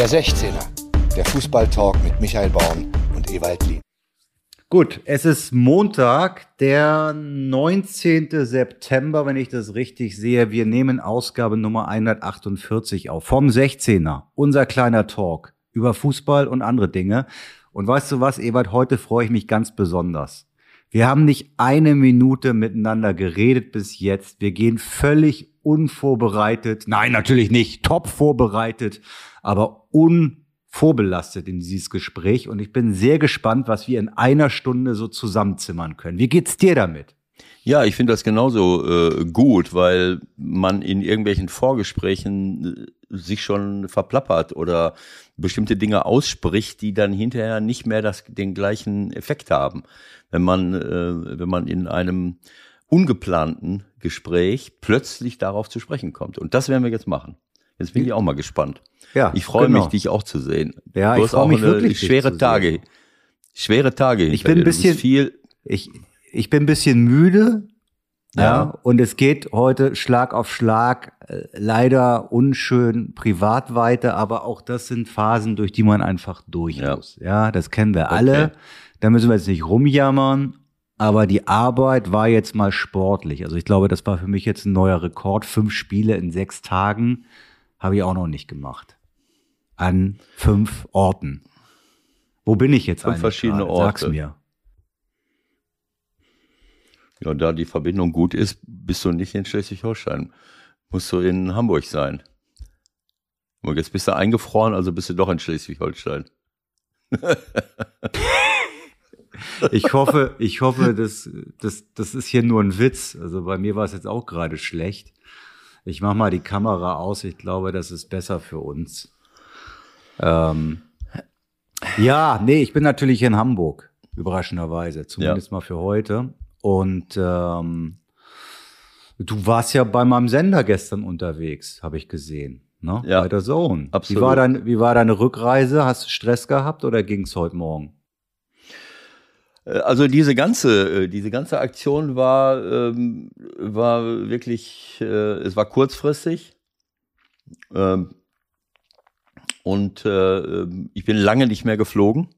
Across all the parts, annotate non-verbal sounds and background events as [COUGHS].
Der 16er, der Fußballtalk mit Michael Baum und Ewald Lien. Gut, es ist Montag, der 19. September, wenn ich das richtig sehe. Wir nehmen Ausgabe Nummer 148 auf vom 16er. Unser kleiner Talk über Fußball und andere Dinge. Und weißt du was, Ewald, heute freue ich mich ganz besonders. Wir haben nicht eine Minute miteinander geredet bis jetzt. Wir gehen völlig unvorbereitet. Nein, natürlich nicht. Top vorbereitet, aber unvorbelastet in dieses Gespräch. Und ich bin sehr gespannt, was wir in einer Stunde so zusammenzimmern können. Wie geht's dir damit? Ja, ich finde das genauso äh, gut, weil man in irgendwelchen Vorgesprächen äh, sich schon verplappert oder bestimmte Dinge ausspricht, die dann hinterher nicht mehr das, den gleichen Effekt haben. Wenn man, äh, wenn man in einem ungeplanten Gespräch plötzlich darauf zu sprechen kommt. Und das werden wir jetzt machen. Jetzt bin ich auch mal gespannt. Ja, ich freue genau. mich, dich auch zu sehen. Ja, du ich freue mich wirklich, schwere Tage. Schwere Tage. Ich bin ein bisschen viel. Ich, ich bin ein bisschen müde. Ja. ja. Und es geht heute Schlag auf Schlag, äh, leider unschön privat weiter, aber auch das sind Phasen, durch die man einfach durch ja. muss. Ja, das kennen wir okay. alle. Da müssen wir jetzt nicht rumjammern, aber die Arbeit war jetzt mal sportlich. Also ich glaube, das war für mich jetzt ein neuer Rekord. Fünf Spiele in sechs Tagen habe ich auch noch nicht gemacht. An fünf Orten. Wo bin ich jetzt Fünf verschiedene gerade? Orte. Sag's mir. Ja, da die Verbindung gut ist, bist du nicht in Schleswig-Holstein. Musst du in Hamburg sein. Und jetzt bist du eingefroren, also bist du doch in Schleswig-Holstein. [LAUGHS] ich hoffe, ich hoffe, das, das, das ist hier nur ein Witz. Also bei mir war es jetzt auch gerade schlecht. Ich mache mal die Kamera aus. Ich glaube, das ist besser für uns. Ähm, ja, nee, ich bin natürlich in Hamburg, überraschenderweise, zumindest ja. mal für heute. Und ähm, du warst ja bei meinem Sender gestern unterwegs, habe ich gesehen. Ne? Ja, bei der Zone. Absolut. Wie war, dein, wie war deine Rückreise? Hast du Stress gehabt oder ging es heute Morgen? Äh, also diese ganze, äh, diese ganze Aktion war, ähm, war wirklich, äh, es war kurzfristig. Ähm, und äh, ähm, ich bin lange nicht mehr geflogen.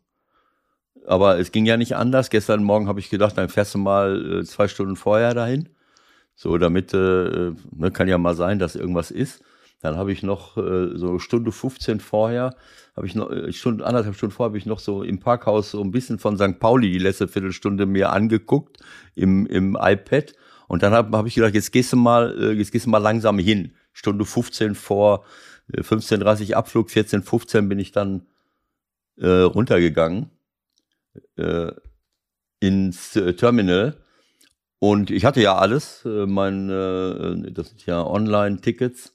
Aber es ging ja nicht anders. Gestern Morgen habe ich gedacht, dann fährst du mal äh, zwei Stunden vorher dahin. So, damit, äh, ne, kann ja mal sein, dass irgendwas ist. Dann habe ich noch äh, so Stunde 15 vorher, habe ich noch, äh, Stunde, anderthalb Stunden vorher habe ich noch so im Parkhaus so ein bisschen von St. Pauli die letzte Viertelstunde mir angeguckt im, im iPad. Und dann habe hab ich gedacht, jetzt gehst du mal, äh, jetzt gehst du mal langsam hin. Stunde 15 vor, äh, 15.30 Abflug, 14.15 bin ich dann äh, runtergegangen äh, ins äh, Terminal. Und ich hatte ja alles, äh, mein, äh, das sind ja Online-Tickets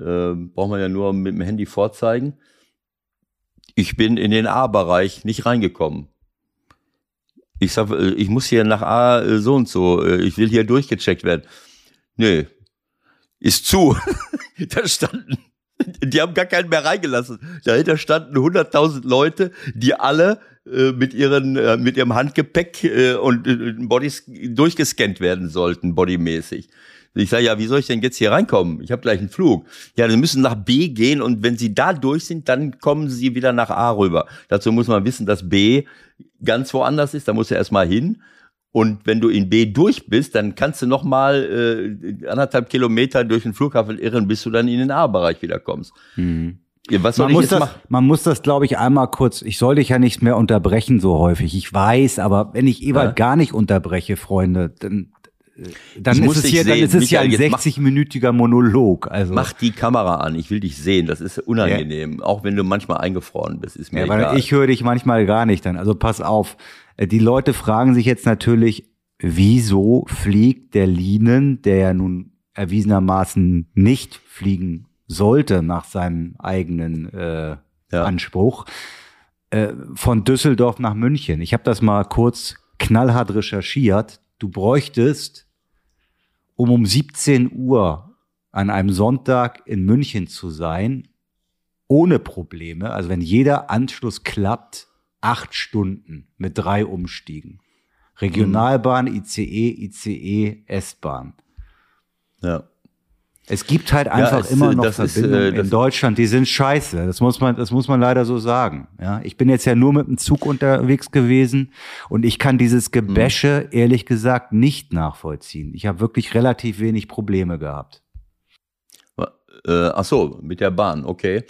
äh, braucht man ja nur mit dem Handy vorzeigen. Ich bin in den A-Bereich nicht reingekommen. Ich sag, äh, ich muss hier nach A äh, so und so, äh, ich will hier durchgecheckt werden. Nö, ist zu. [LAUGHS] da standen, die haben gar keinen mehr reingelassen. Dahinter standen 100.000 Leute, die alle äh, mit ihren äh, mit ihrem Handgepäck äh, und Bodies durchgescannt werden sollten, bodymäßig. Ich sage, ja, wie soll ich denn jetzt hier reinkommen? Ich habe gleich einen Flug. Ja, dann müssen nach B gehen und wenn Sie da durch sind, dann kommen Sie wieder nach A rüber. Dazu muss man wissen, dass B ganz woanders ist. Da muss er erstmal hin. Und wenn du in B durch bist, dann kannst du noch mal äh, anderthalb Kilometer durch den Flughafen irren, bis du dann in den A-Bereich wieder kommst. Hm. Was soll man, ich muss jetzt das, machen? man muss das, glaube ich, einmal kurz. Ich soll dich ja nicht mehr unterbrechen so häufig. Ich weiß, aber wenn ich Ewald ja. gar nicht unterbreche, Freunde, dann dann ist es hier, dann ist es ja ein 60-minütiger Monolog. Also mach die Kamera an, ich will dich sehen. Das ist unangenehm, ja. auch wenn du manchmal eingefroren bist. Ist mir ja, egal. Ich höre dich manchmal gar nicht dann. Also pass auf. Äh, die Leute fragen sich jetzt natürlich, wieso fliegt der Linen, der ja nun erwiesenermaßen nicht fliegen sollte nach seinem eigenen äh, ja. Anspruch, äh, von Düsseldorf nach München. Ich habe das mal kurz knallhart recherchiert. Du bräuchtest um um 17 Uhr an einem Sonntag in München zu sein, ohne Probleme, also wenn jeder Anschluss klappt, acht Stunden mit drei Umstiegen. Regionalbahn, ICE, ICE, S-Bahn. Ja. Es gibt halt einfach es, immer äh, noch das ist, Verbindungen äh, in Deutschland, die sind scheiße. Das muss man, das muss man leider so sagen. Ja, ich bin jetzt ja nur mit dem Zug unterwegs gewesen und ich kann dieses Gebäsche ehrlich gesagt nicht nachvollziehen. Ich habe wirklich relativ wenig Probleme gehabt. Äh, ach so, mit der Bahn, okay.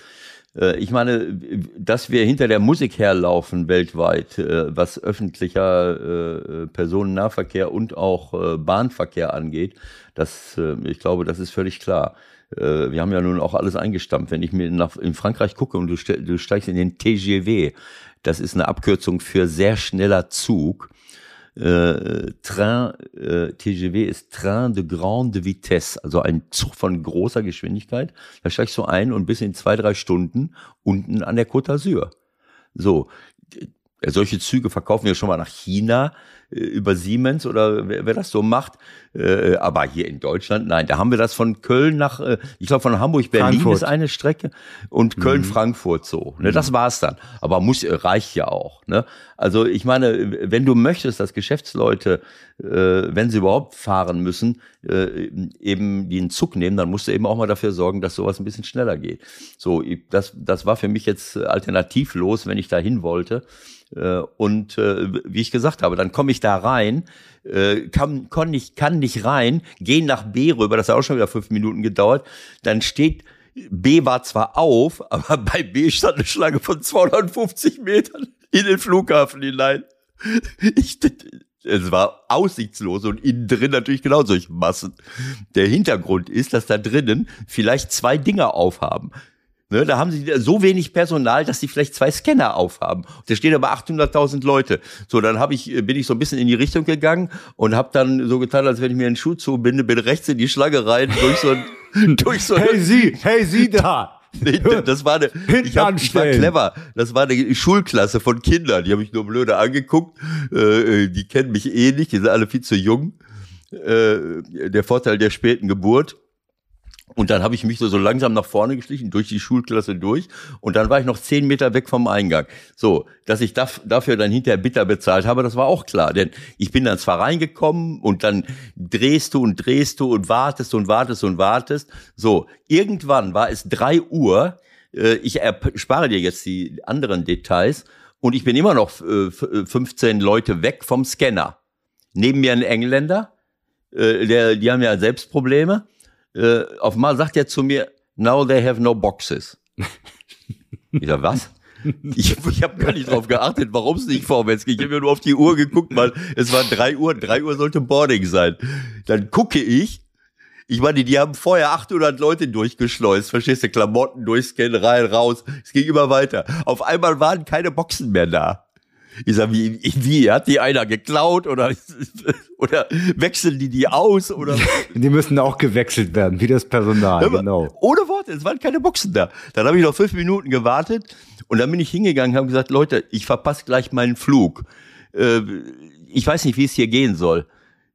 Äh, ich meine, dass wir hinter der Musik herlaufen weltweit, äh, was öffentlicher äh, Personennahverkehr und auch Bahnverkehr angeht, das, ich glaube, das ist völlig klar. Wir haben ja nun auch alles eingestampft. Wenn ich mir nach, in Frankreich gucke und du, du steigst in den TGV, das ist eine Abkürzung für sehr schneller Zug. Äh, Train, äh, TGV ist Train de grande vitesse, also ein Zug von großer Geschwindigkeit. Da steigst du ein und bis in zwei, drei Stunden unten an der Côte d'Azur. So, solche Züge verkaufen wir schon mal nach China über Siemens oder wer, wer das so macht. Äh, aber hier in Deutschland, nein, da haben wir das von Köln nach, äh, ich glaube von Hamburg Berlin Frankfurt. ist eine Strecke und Köln Frankfurt so. Ne, das war's dann. Aber muss äh, reicht ja auch. Ne? Also ich meine, wenn du möchtest, dass Geschäftsleute, äh, wenn sie überhaupt fahren müssen, äh, eben den Zug nehmen, dann musst du eben auch mal dafür sorgen, dass sowas ein bisschen schneller geht. So, das, das war für mich jetzt alternativlos, wenn ich da hin wollte. Äh, Und äh, wie ich gesagt habe, dann komme ich da rein, äh, kann, kann, nicht, kann nicht rein, gehe nach B rüber, das hat auch schon wieder fünf Minuten gedauert, dann steht, B war zwar auf, [LAUGHS] aber bei B stand eine Schlange von 250 Metern in den Flughafen hinein. Ich, es war aussichtslos und innen drin natürlich genau solche Massen. Der Hintergrund ist, dass da drinnen vielleicht zwei Dinger aufhaben. Ne, da haben sie so wenig Personal, dass sie vielleicht zwei Scanner aufhaben. Da stehen aber 800.000 Leute. So, dann hab ich, bin ich so ein bisschen in die Richtung gegangen und habe dann so getan, als wenn ich mir einen Schuh zubinde, bin rechts in die Schlange rein, durch so ein, [LAUGHS] durch so ein, Sie, hey Sie da! [LAUGHS] Nee, das war eine, ich, hab, ich war clever. Das war eine Schulklasse von Kindern. Die habe ich nur blöde angeguckt. Äh, die kennen mich eh nicht. Die sind alle viel zu jung. Äh, der Vorteil der späten Geburt. Und dann habe ich mich so, so langsam nach vorne geschlichen, durch die Schulklasse durch. Und dann war ich noch zehn Meter weg vom Eingang. So, dass ich daf dafür dann hinterher bitter bezahlt habe, das war auch klar. Denn ich bin dann zwar reingekommen und dann drehst du und drehst du und wartest und wartest und wartest. So, irgendwann war es drei Uhr. Äh, Ich erspare dir jetzt die anderen Details. Und ich bin immer noch äh, f- äh, 15 Leute weg vom Scanner. Neben mir ein Engländer, äh, der, die haben ja selbst Probleme. Äh, auf einmal sagt er zu mir, now they have no boxes. Ich sag, was? Ich, ich habe gar nicht drauf geachtet, warum es nicht vorwärts ging. Ich habe nur auf die Uhr geguckt, weil es war drei Uhr, drei Uhr sollte Boarding sein. Dann gucke ich, ich meine, die haben vorher 800 Leute durchgeschleust, verstehst du, Klamotten durchscannen, rein, raus. Es ging immer weiter. Auf einmal waren keine Boxen mehr da. Ich sag, wie, wie, hat die einer geklaut oder, [LAUGHS] oder wechseln die die aus oder [LAUGHS] Die müssen auch gewechselt werden, wie das Personal, mal, genau. Ohne Worte, es waren keine Boxen da. Dann habe ich noch fünf Minuten gewartet und dann bin ich hingegangen und habe gesagt, Leute, ich verpasse gleich meinen Flug. Äh, ich weiß nicht, wie es hier gehen soll.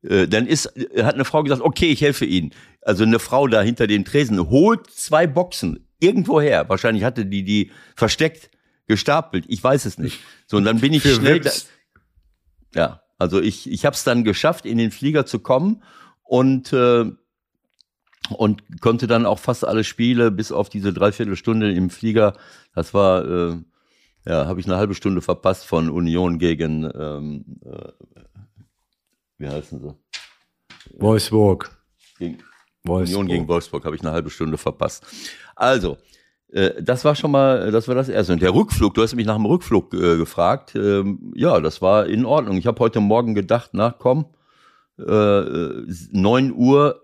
Äh, dann ist, hat eine Frau gesagt, okay, ich helfe Ihnen. Also eine Frau da hinter den Tresen holt zwei Boxen irgendwo her. Wahrscheinlich hatte die die versteckt, gestapelt. Ich weiß es nicht. So, und dann bin ich Für schnell. Da, ja, also ich, ich habe es dann geschafft, in den Flieger zu kommen und äh, und konnte dann auch fast alle Spiele bis auf diese Dreiviertelstunde im Flieger. Das war, äh, ja, habe ich eine halbe Stunde verpasst von Union gegen, ähm, äh, wie heißen sie? Wolfsburg. Gegen, Wolfsburg. Union gegen Wolfsburg habe ich eine halbe Stunde verpasst. Also, das war schon mal, das war das Erste. Und der Rückflug, du hast mich nach dem Rückflug äh, gefragt. Ähm, ja, das war in Ordnung. Ich habe heute Morgen gedacht, na komm, äh, 9 Uhr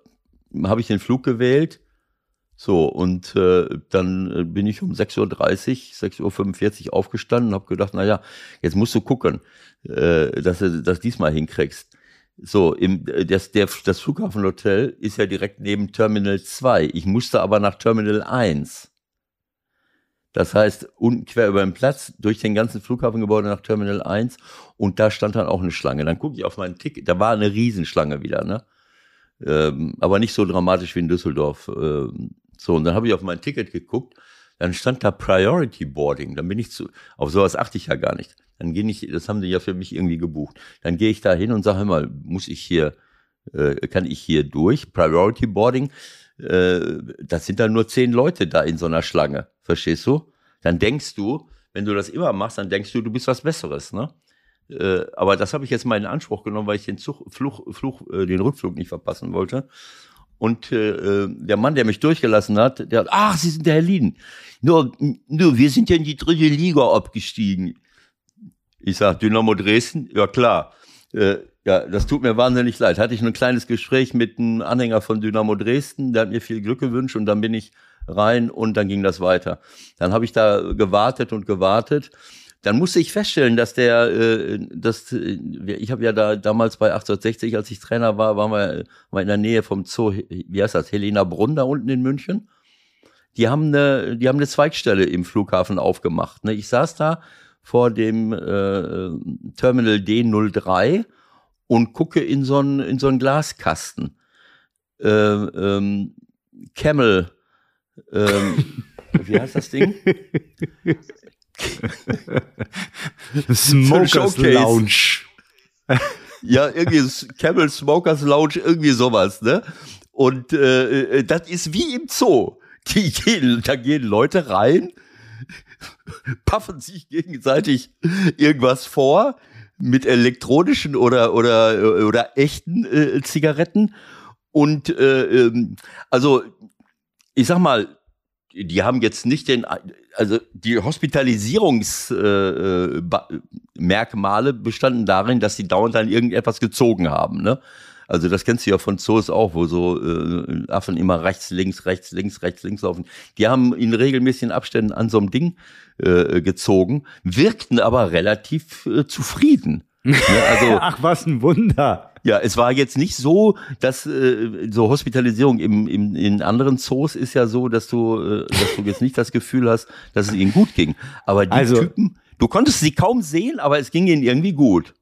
habe ich den Flug gewählt. So, und äh, dann äh, bin ich um 6.30 Uhr, 6.45 Uhr aufgestanden und habe gedacht, na ja, jetzt musst du gucken, äh, dass du das diesmal hinkriegst. So, im, äh, das, der, das Flughafenhotel ist ja direkt neben Terminal 2. Ich musste aber nach Terminal 1. Das heißt, unten quer über den Platz, durch den ganzen Flughafengebäude nach Terminal 1 und da stand dann auch eine Schlange. Dann gucke ich auf meinen Ticket, da war eine Riesenschlange wieder, ne? Ähm, aber nicht so dramatisch wie in Düsseldorf. Ähm, so, und dann habe ich auf mein Ticket geguckt, dann stand da Priority Boarding. Dann bin ich zu, auf sowas achte ich ja gar nicht. Dann gehe ich, das haben die ja für mich irgendwie gebucht. Dann gehe ich da hin und sage, hör mal, muss ich hier, äh, kann ich hier durch? Priority Boarding. Äh, das sind dann nur zehn Leute da in so einer Schlange, verstehst du? Dann denkst du, wenn du das immer machst, dann denkst du, du bist was Besseres, ne? Äh, aber das habe ich jetzt mal in Anspruch genommen, weil ich den Zug, Fluch, Fluch, äh, den Rückflug nicht verpassen wollte. Und äh, der Mann, der mich durchgelassen hat, der hat, ach, Sie sind der Herr Lien. Nur, nur, wir sind ja in die dritte Liga abgestiegen. Ich sag, Dynamo Dresden? Ja, klar. Äh, ja, das tut mir wahnsinnig leid. Hatte ich ein kleines Gespräch mit einem Anhänger von Dynamo Dresden, der hat mir viel Glück gewünscht und dann bin ich rein und dann ging das weiter. Dann habe ich da gewartet und gewartet dann musste ich feststellen, dass der, äh, dass, äh, ich habe ja da damals bei 1860, als ich Trainer war, waren wir, war in der Nähe vom Zoo, wie heißt das, Helena Brunn da unten in München. Die haben eine, die haben eine Zweigstelle im Flughafen aufgemacht. Ne? Ich saß da vor dem äh, Terminal D03 und gucke in so einen in so einen Glaskasten. Äh, ähm, Camel, ähm, [LAUGHS] wie heißt das Ding? [LAUGHS] Smokers Lounge. [LAUGHS] ja, irgendwie Camel Smokers Lounge, irgendwie sowas, ne? Und äh, äh, das ist wie im Zoo. Die gehen, da gehen Leute rein, [LAUGHS] paffen sich gegenseitig irgendwas vor mit elektronischen oder oder oder echten äh, Zigaretten und äh, ähm, also ich sag mal die haben jetzt nicht den, also die Hospitalisierungsmerkmale äh, bestanden darin, dass sie dauernd an irgendetwas gezogen haben. Ne? Also das kennst du ja von Zoos auch, wo so äh, Affen immer rechts, links, rechts, links, rechts, links laufen. Die haben in regelmäßigen Abständen an so einem Ding äh, gezogen, wirkten aber relativ äh, zufrieden. Ja, [LAUGHS] ne? also, Ach, was ein Wunder. Ja, es war jetzt nicht so, dass äh, so Hospitalisierung im, im, in anderen Zoos ist ja so, dass du, äh, dass du jetzt nicht das Gefühl hast, dass es ihnen gut ging. Aber die also, Typen, du konntest sie kaum sehen, aber es ging ihnen irgendwie gut.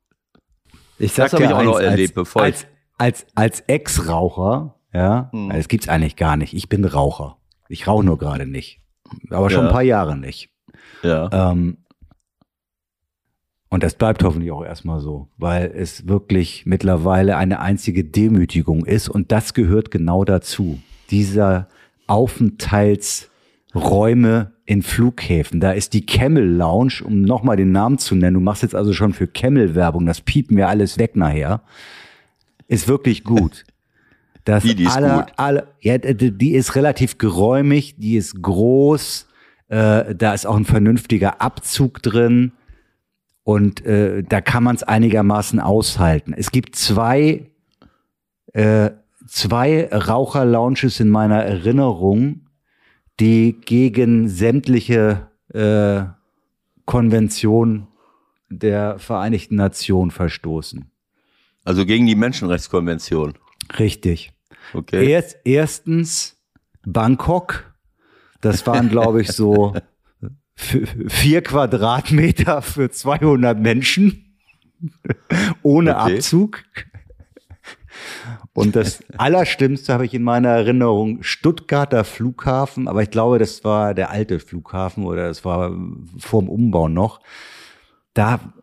Ich sag das habe ich auch noch erlebt, als, bevor als, als, als Ex-Raucher, ja, hm. das gibt's eigentlich gar nicht. Ich bin Raucher. Ich rauche nur gerade nicht. Aber schon ja. ein paar Jahre nicht. Ja. Ähm, und das bleibt hoffentlich auch erstmal so, weil es wirklich mittlerweile eine einzige Demütigung ist. Und das gehört genau dazu. Dieser Aufenthaltsräume in Flughäfen. Da ist die Camel Lounge, um nochmal den Namen zu nennen. Du machst jetzt also schon für Camel Werbung. Das piepen wir alles weg nachher. Ist wirklich gut. [LAUGHS] Das die, die ist alle, gut. Alle, ja, die ist relativ geräumig, die ist groß. Äh, da ist auch ein vernünftiger Abzug drin und äh, da kann man es einigermaßen aushalten. Es gibt zwei, äh, zwei Raucherlounges in meiner Erinnerung, die gegen sämtliche äh, Konventionen der Vereinigten Nationen verstoßen. Also gegen die Menschenrechtskonvention. Richtig. Okay. Erst, erstens Bangkok. Das waren, glaube ich, so [LAUGHS] vier Quadratmeter für 200 Menschen ohne okay. Abzug. Und das Allerschlimmste habe ich in meiner Erinnerung Stuttgarter Flughafen, aber ich glaube, das war der alte Flughafen oder es war vorm Umbau noch. Da,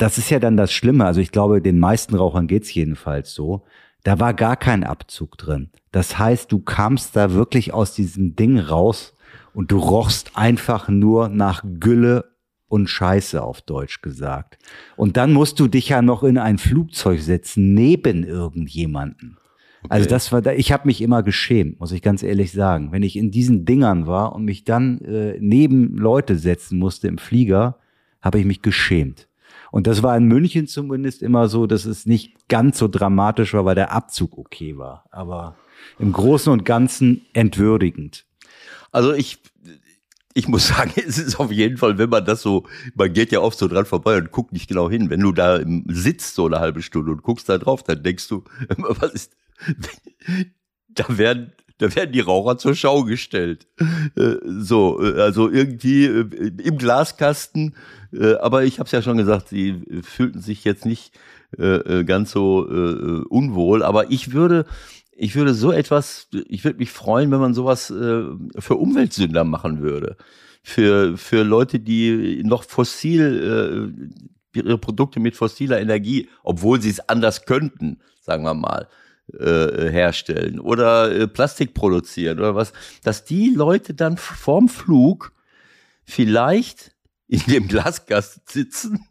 das ist ja dann das Schlimme. Also ich glaube, den meisten Rauchern geht's jedenfalls so. Da war gar kein Abzug drin. Das heißt, du kamst da wirklich aus diesem Ding raus und du rochst einfach nur nach Gülle und Scheiße auf Deutsch gesagt. Und dann musst du dich ja noch in ein Flugzeug setzen neben irgendjemanden. Okay. Also das war da, ich habe mich immer geschämt, muss ich ganz ehrlich sagen. Wenn ich in diesen Dingern war und mich dann äh, neben Leute setzen musste im Flieger, habe ich mich geschämt. Und das war in München zumindest immer so, dass es nicht ganz so dramatisch war, weil der Abzug okay war. Aber im Großen und Ganzen entwürdigend. Also ich, ich muss [LAUGHS] sagen, es ist auf jeden Fall, wenn man das so, man geht ja oft so dran vorbei und guckt nicht genau hin. Wenn du da sitzt so eine halbe Stunde und guckst da drauf, dann denkst du, [LAUGHS] was ist, [LAUGHS] da werden, da werden die Raucher zur Schau gestellt. Äh, so, äh, also irgendwie äh, im Glaskasten. Aber ich habe es ja schon gesagt, sie fühlten sich jetzt nicht ganz so unwohl. Aber ich würde, ich würde so etwas, ich würde mich freuen, wenn man sowas für Umweltsünder machen würde. Für, für Leute, die noch fossil, ihre Produkte mit fossiler Energie, obwohl sie es anders könnten, sagen wir mal, äh, herstellen oder äh, Plastik produzieren oder was, dass die Leute dann vorm Flug vielleicht in dem Glasgast sitzen.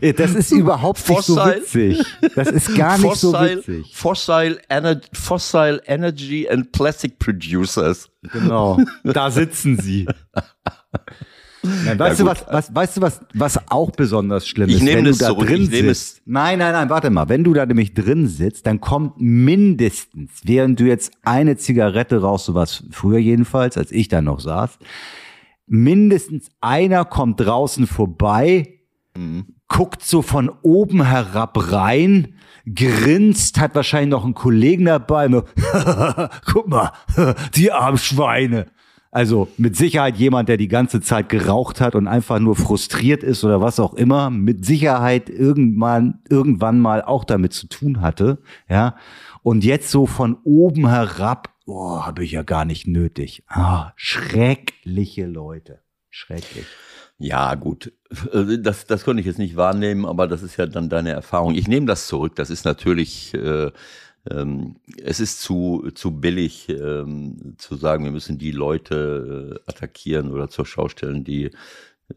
Das ist [LAUGHS] überhaupt nicht so witzig. Das ist gar nicht fossil, so witzig. Fossil, Ener fossil Energy and Plastic Producers. Genau, da sitzen sie. [LAUGHS] Nein, weißt, ja, du, was, was, weißt du, was, was auch besonders schlimm ich ist? Nehme wenn das du da zurück. drin ich nehme sitzt. Nein, nein, nein, warte mal. Wenn du da nämlich drin sitzt, dann kommt mindestens, während du jetzt eine Zigarette rauchst, so was früher jedenfalls, als ich da noch saß, mindestens einer kommt draußen vorbei, mhm. guckt so von oben herab rein, grinst, hat wahrscheinlich noch einen Kollegen dabei. [LAUGHS] Guck mal, [LAUGHS] die armen Schweine. Also mit Sicherheit jemand, der die ganze Zeit geraucht hat und einfach nur frustriert ist oder was auch immer, mit Sicherheit irgendwann, irgendwann mal auch damit zu tun hatte, ja. Und jetzt so von oben herab, oh, habe ich ja gar nicht nötig. Ah, schreckliche Leute. Schrecklich. Ja, gut. Also das, das konnte ich jetzt nicht wahrnehmen, aber das ist ja dann deine Erfahrung. Ich nehme das zurück. Das ist natürlich äh, ähm, es ist zu, zu billig ähm, zu sagen, wir müssen die Leute äh, attackieren oder zur Schau stellen, die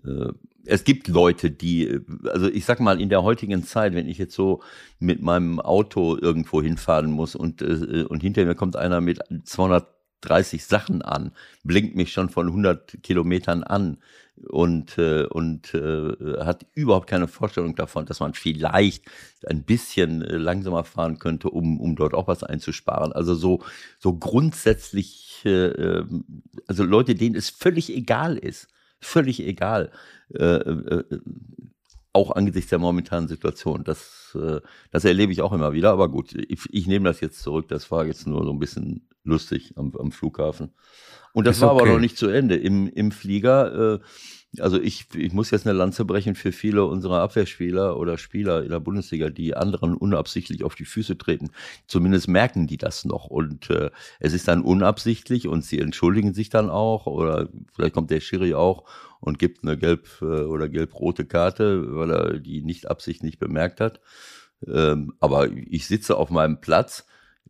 äh, es gibt Leute, die, also ich sag mal, in der heutigen Zeit, wenn ich jetzt so mit meinem Auto irgendwo hinfahren muss und, äh, und hinter mir kommt einer mit 230 Sachen an, blinkt mich schon von 100 Kilometern an, und, äh, und äh, hat überhaupt keine Vorstellung davon, dass man vielleicht ein bisschen äh, langsamer fahren könnte, um, um dort auch was einzusparen. Also so, so grundsätzlich, äh, ähm, also Leute, denen es völlig egal ist, völlig egal, äh, äh, auch angesichts der momentanen Situation. Das, das erlebe ich auch immer wieder. Aber gut, ich, ich nehme das jetzt zurück. Das war jetzt nur so ein bisschen lustig am, am Flughafen. Und das ist war okay. aber noch nicht zu Ende. Im, im Flieger, äh, also ich, ich muss jetzt eine Lanze brechen für viele unserer Abwehrspieler oder Spieler in der Bundesliga, die anderen unabsichtlich auf die Füße treten. Zumindest merken die das noch. Und äh, es ist dann unabsichtlich und sie entschuldigen sich dann auch. Oder vielleicht kommt der Schiri auch und gibt eine gelb- äh, oder gelb-rote Karte, weil er die nicht absichtlich bemerkt hat. Ähm, aber ich sitze auf meinem Platz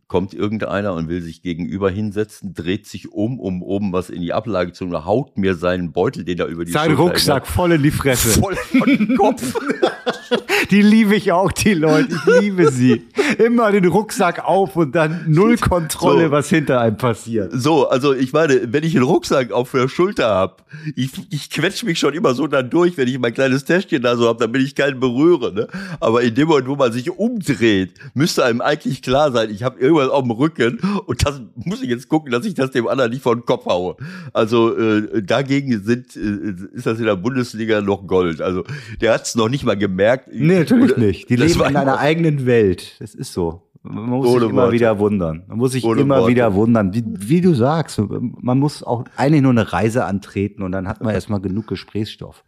kommt irgendeiner und will sich gegenüber hinsetzen, dreht sich um, um oben was in die Ablage zu tun, haut mir seinen Beutel, den er über die Sein Schulter Rucksack hat, voll in die Fresse. voll von Kopf. [LAUGHS] die liebe ich auch, die Leute. Ich liebe sie. Immer den Rucksack auf und dann null Kontrolle, so. was hinter einem passiert. So, also ich meine, wenn ich einen Rucksack auf der Schulter hab, ich, ich quetsche mich schon immer so dann durch, wenn ich mein kleines Täschchen da so hab, damit ich keinen berühre. Ne? Aber in dem Moment, wo man sich umdreht, müsste einem eigentlich klar sein, ich habe irgendwas auf dem Rücken und das muss ich jetzt gucken, dass ich das dem anderen nicht vor den Kopf haue. Also äh, dagegen sind, äh, ist das in der Bundesliga noch Gold. Also der hat es noch nicht mal gemerkt. Nee, natürlich und, nicht. Die leben in einer eigenen Welt. Das ist so. Man muss Ohne sich immer Worte. wieder wundern. Man muss sich Ohne immer Worte. wieder wundern. Wie, wie, du sagst, man muss auch eigentlich nur eine Reise antreten und dann hat man erstmal genug Gesprächsstoff.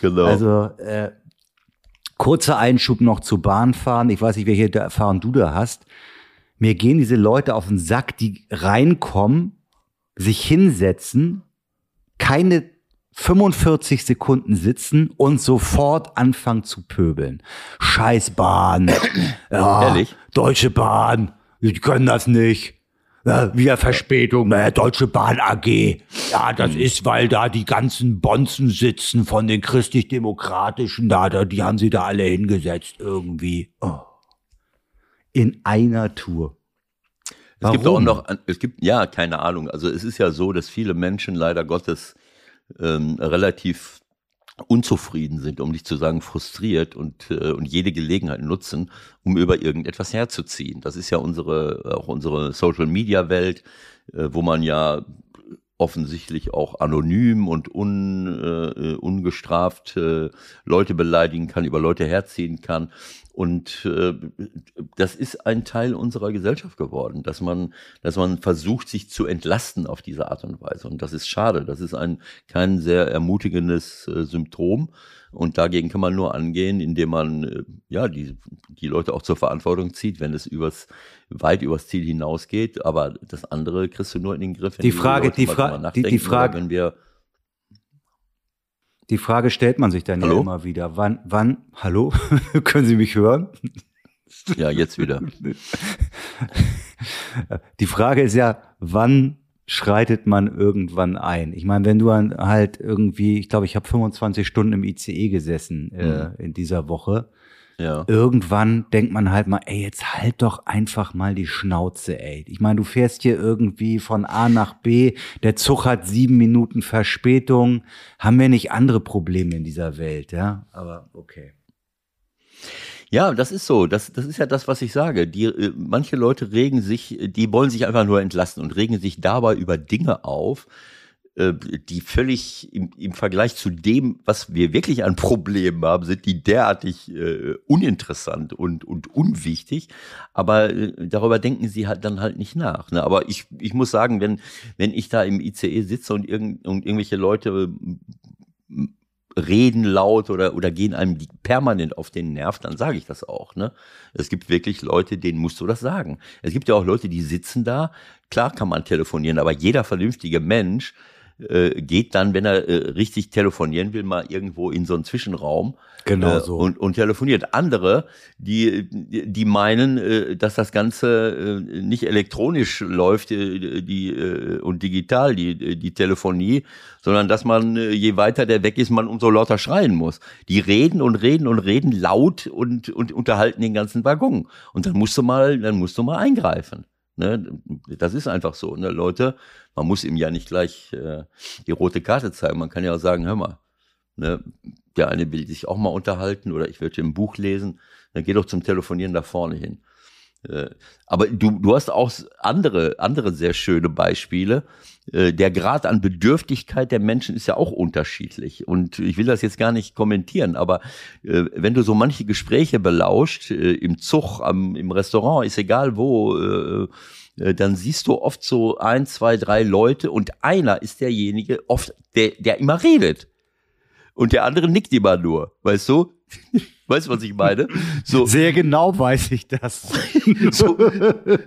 Genau. Also äh, kurzer Einschub noch zu Bahnfahren. Ich weiß nicht, welche Erfahrung du da hast mir gehen diese Leute auf den Sack, die reinkommen, sich hinsetzen, keine 45 Sekunden sitzen und sofort anfangen zu pöbeln. Scheiß Bahn. [CLEARS THROAT] Ja, Ehrlich? Deutsche Bahn. Die können das nicht. Ja, wieder Verspätung. Naja, Deutsche Bahn AG. Ja, das hm. ist, weil da die ganzen Bonzen sitzen von den christlich-demokratischen. Da, da, die haben sie da alle hingesetzt irgendwie. Oh in einer Tour. Warum? Es gibt auch noch, es gibt, ja, keine Ahnung. Also es ist ja so, dass viele Menschen leider Gottes ähm, relativ unzufrieden sind, um nicht zu sagen frustriert und, äh, und jede Gelegenheit nutzen, um über irgendetwas herzuziehen. Das ist ja unsere, auch unsere Social Media Welt, äh, wo man ja offensichtlich auch anonym und un, äh, ungestraft äh, Leute beleidigen kann, über Leute herziehen kann. Und äh, das ist ein Teil unserer Gesellschaft geworden, dass man, dass man versucht, sich zu entlasten auf diese Art und Weise. Und das ist schade. Das ist ein kein sehr ermutigendes äh, Symptom. Und dagegen kann man nur angehen, indem man äh, ja die, die Leute auch zur Verantwortung zieht, wenn es übers weit übers Ziel hinausgeht. Aber das andere kriegst du nur in den Griff. die Frage, die, Fra die, die Frage, wenn wir die Frage stellt man sich dann hallo? ja immer wieder. Wann, wann, hallo? [LAUGHS] Können Sie mich hören? Ja, jetzt wieder. [LAUGHS] Die Frage ist ja, wann schreitet man irgendwann ein? Ich meine, wenn du halt irgendwie, ich glaube, ich habe 25 Stunden im ICE gesessen äh, mhm. in dieser Woche. Ja. Irgendwann denkt man halt mal, ey, jetzt halt doch einfach mal die Schnauze, ey. Ich meine, du fährst hier irgendwie von A nach B, der Zug hat sieben Minuten Verspätung. Haben wir nicht andere Probleme in dieser Welt, ja? Aber okay. Ja, das ist so. Das, das ist ja das, was ich sage. Die, äh, manche Leute regen sich, die wollen sich einfach nur entlasten und regen sich dabei über Dinge auf, die völlig im, im Vergleich zu dem, was wir wirklich an Problemen haben, sind die derartig äh, uninteressant und, und unwichtig. Aber äh, darüber denken sie halt dann halt nicht nach. Ne? Aber ich, ich muss sagen, wenn, wenn ich da im ICE sitze und, irgend, und irgendwelche Leute reden laut oder, oder gehen einem permanent auf den Nerv, dann sage ich das auch. Ne? Es gibt wirklich Leute, denen musst du das sagen. Es gibt ja auch Leute, die sitzen da. Klar kann man telefonieren, aber jeder vernünftige Mensch äh, geht dann, wenn er äh, richtig telefonieren will, mal irgendwo in so einen Zwischenraum genau äh, so. und, und telefoniert. Andere, die, die meinen, äh, dass das Ganze äh, nicht elektronisch läuft äh, die, äh, und digital, die, die Telefonie, sondern dass man, äh, je weiter der weg ist, man umso lauter schreien muss. Die reden und reden und reden laut und, und unterhalten den ganzen Waggon. Und dann musst du mal, dann musst du mal eingreifen. Ne? Das ist einfach so. Ne? Leute, man muss ihm ja nicht gleich äh, die rote Karte zeigen. Man kann ja auch sagen, hör mal, ne, der eine will sich auch mal unterhalten oder ich würde ein Buch lesen, dann geh doch zum Telefonieren da vorne hin. Äh, aber du, du hast auch andere, andere sehr schöne Beispiele. Äh, der Grad an Bedürftigkeit der Menschen ist ja auch unterschiedlich. Und ich will das jetzt gar nicht kommentieren, aber äh, wenn du so manche Gespräche belauscht, im Zug, im Restaurant, ist egal wo, dann siehst du oft so ein, zwei, drei Leute und einer ist derjenige, oft, der, der immer redet. Und der andere nickt immer nur, weißt du? [LAUGHS] Weißt du, was ich meine? So. Sehr genau weiß ich das. [LAUGHS] so,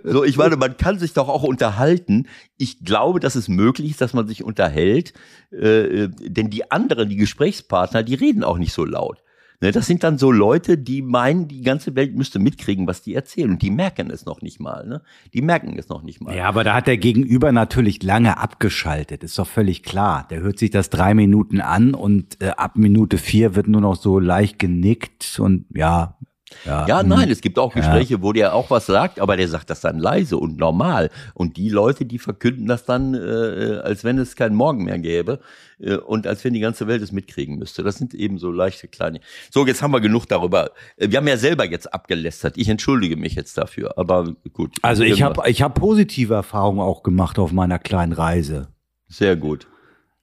so, ich meine, man kann sich doch auch unterhalten. Ich glaube, dass es möglich ist, dass man sich unterhält, äh, äh denn die anderen, die Gesprächspartner, die reden auch nicht so laut. Ne, das sind dann so Leute, die meinen, die ganze Welt müsste mitkriegen, was die erzählen. Und die merken es noch nicht mal. Ne? Die merken es noch nicht mal. Ja, aber da hat der Gegenüber natürlich lange abgeschaltet. Ist doch völlig klar. Der hört sich das drei Minuten an und äh, ab Minute vier wird nur noch so leicht genickt und ja, ja, ja, nein, hm. es gibt auch Gespräche, ja. wo der auch was sagt, aber der sagt das dann leise und normal. Und die Leute, die verkünden das dann, äh, als wenn es keinen Morgen mehr gäbe äh, und als wenn die ganze Welt es mitkriegen müsste. Das sind eben so leichte kleine. So, jetzt haben wir genug darüber. Wir haben ja selber jetzt abgelästert. Ich entschuldige mich jetzt dafür, aber gut. Also ich habe ich hab positive Erfahrungen auch gemacht auf meiner kleinen Reise. Sehr gut.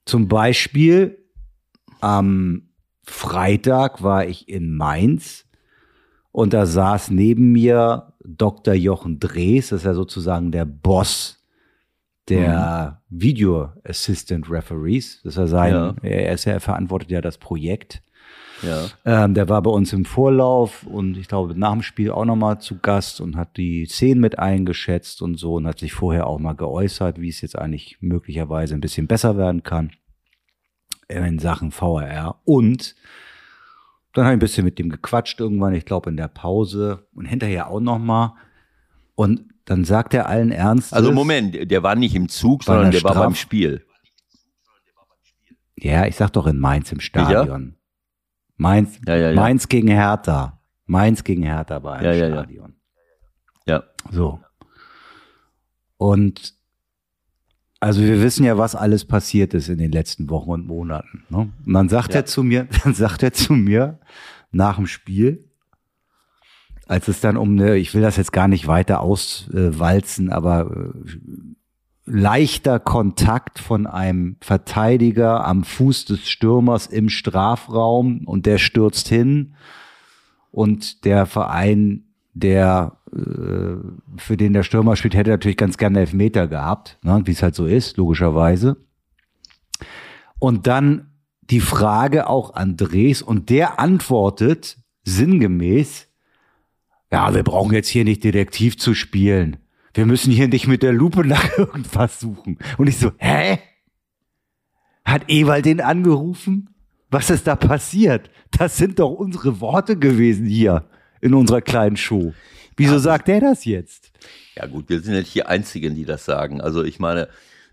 Zum Beispiel am Freitag war ich in Mainz und da saß neben mir Dr. Jochen Drees, das ist ja sozusagen der Boss der mhm. Video Assistant Referees. Das ist ja sein, ja. er ist ja, er verantwortet ja das Projekt. Ja. Ähm, der war bei uns im Vorlauf und ich glaube nach dem Spiel auch nochmal zu Gast und hat die Szenen mit eingeschätzt und so und hat sich vorher auch mal geäußert, wie es jetzt eigentlich möglicherweise ein bisschen besser werden kann in Sachen VRR. Und dann habe ich ein bisschen mit dem gequatscht irgendwann, ich glaube in der Pause und hinterher auch noch mal. Und dann sagt er allen Ernstes. Also Moment, der war nicht im Zug, sondern der, der war beim Spiel. Ja, ich sag doch in Mainz im Stadion. Ja? Mainz, ja, ja, Mainz gegen Hertha. Mainz gegen Hertha war im Stadion. Ja. So. Und also wir wissen ja, was alles passiert ist in den letzten Wochen und Monaten. Ne? Und dann sagt ja. er zu mir, [LAUGHS] dann sagt er zu mir nach dem Spiel, als es dann um eine, ich will das jetzt gar nicht weiter auswalzen, aber äh, leichter Kontakt von einem Verteidiger am Fuß des Stürmers im Strafraum und der stürzt hin und der Verein der äh, für den der Stürmer spielt, hätte natürlich ganz gerne Elfmeter gehabt, ne, wie es halt so ist, logischerweise. Und dann die Frage auch an Dres und der antwortet sinngemäß, ja, wir brauchen jetzt hier nicht Detektiv zu spielen. Wir müssen hier nicht mit der Lupe nach [LAUGHS] irgendwas suchen. Und ich so, hä? Hat Ewald den angerufen? Was ist da passiert? Das sind doch unsere Worte gewesen hier in unserer kleinen Show. Wieso ja, sagt der das jetzt? Ja gut, wir sind nicht die Einzigen, die das sagen. Also ich meine,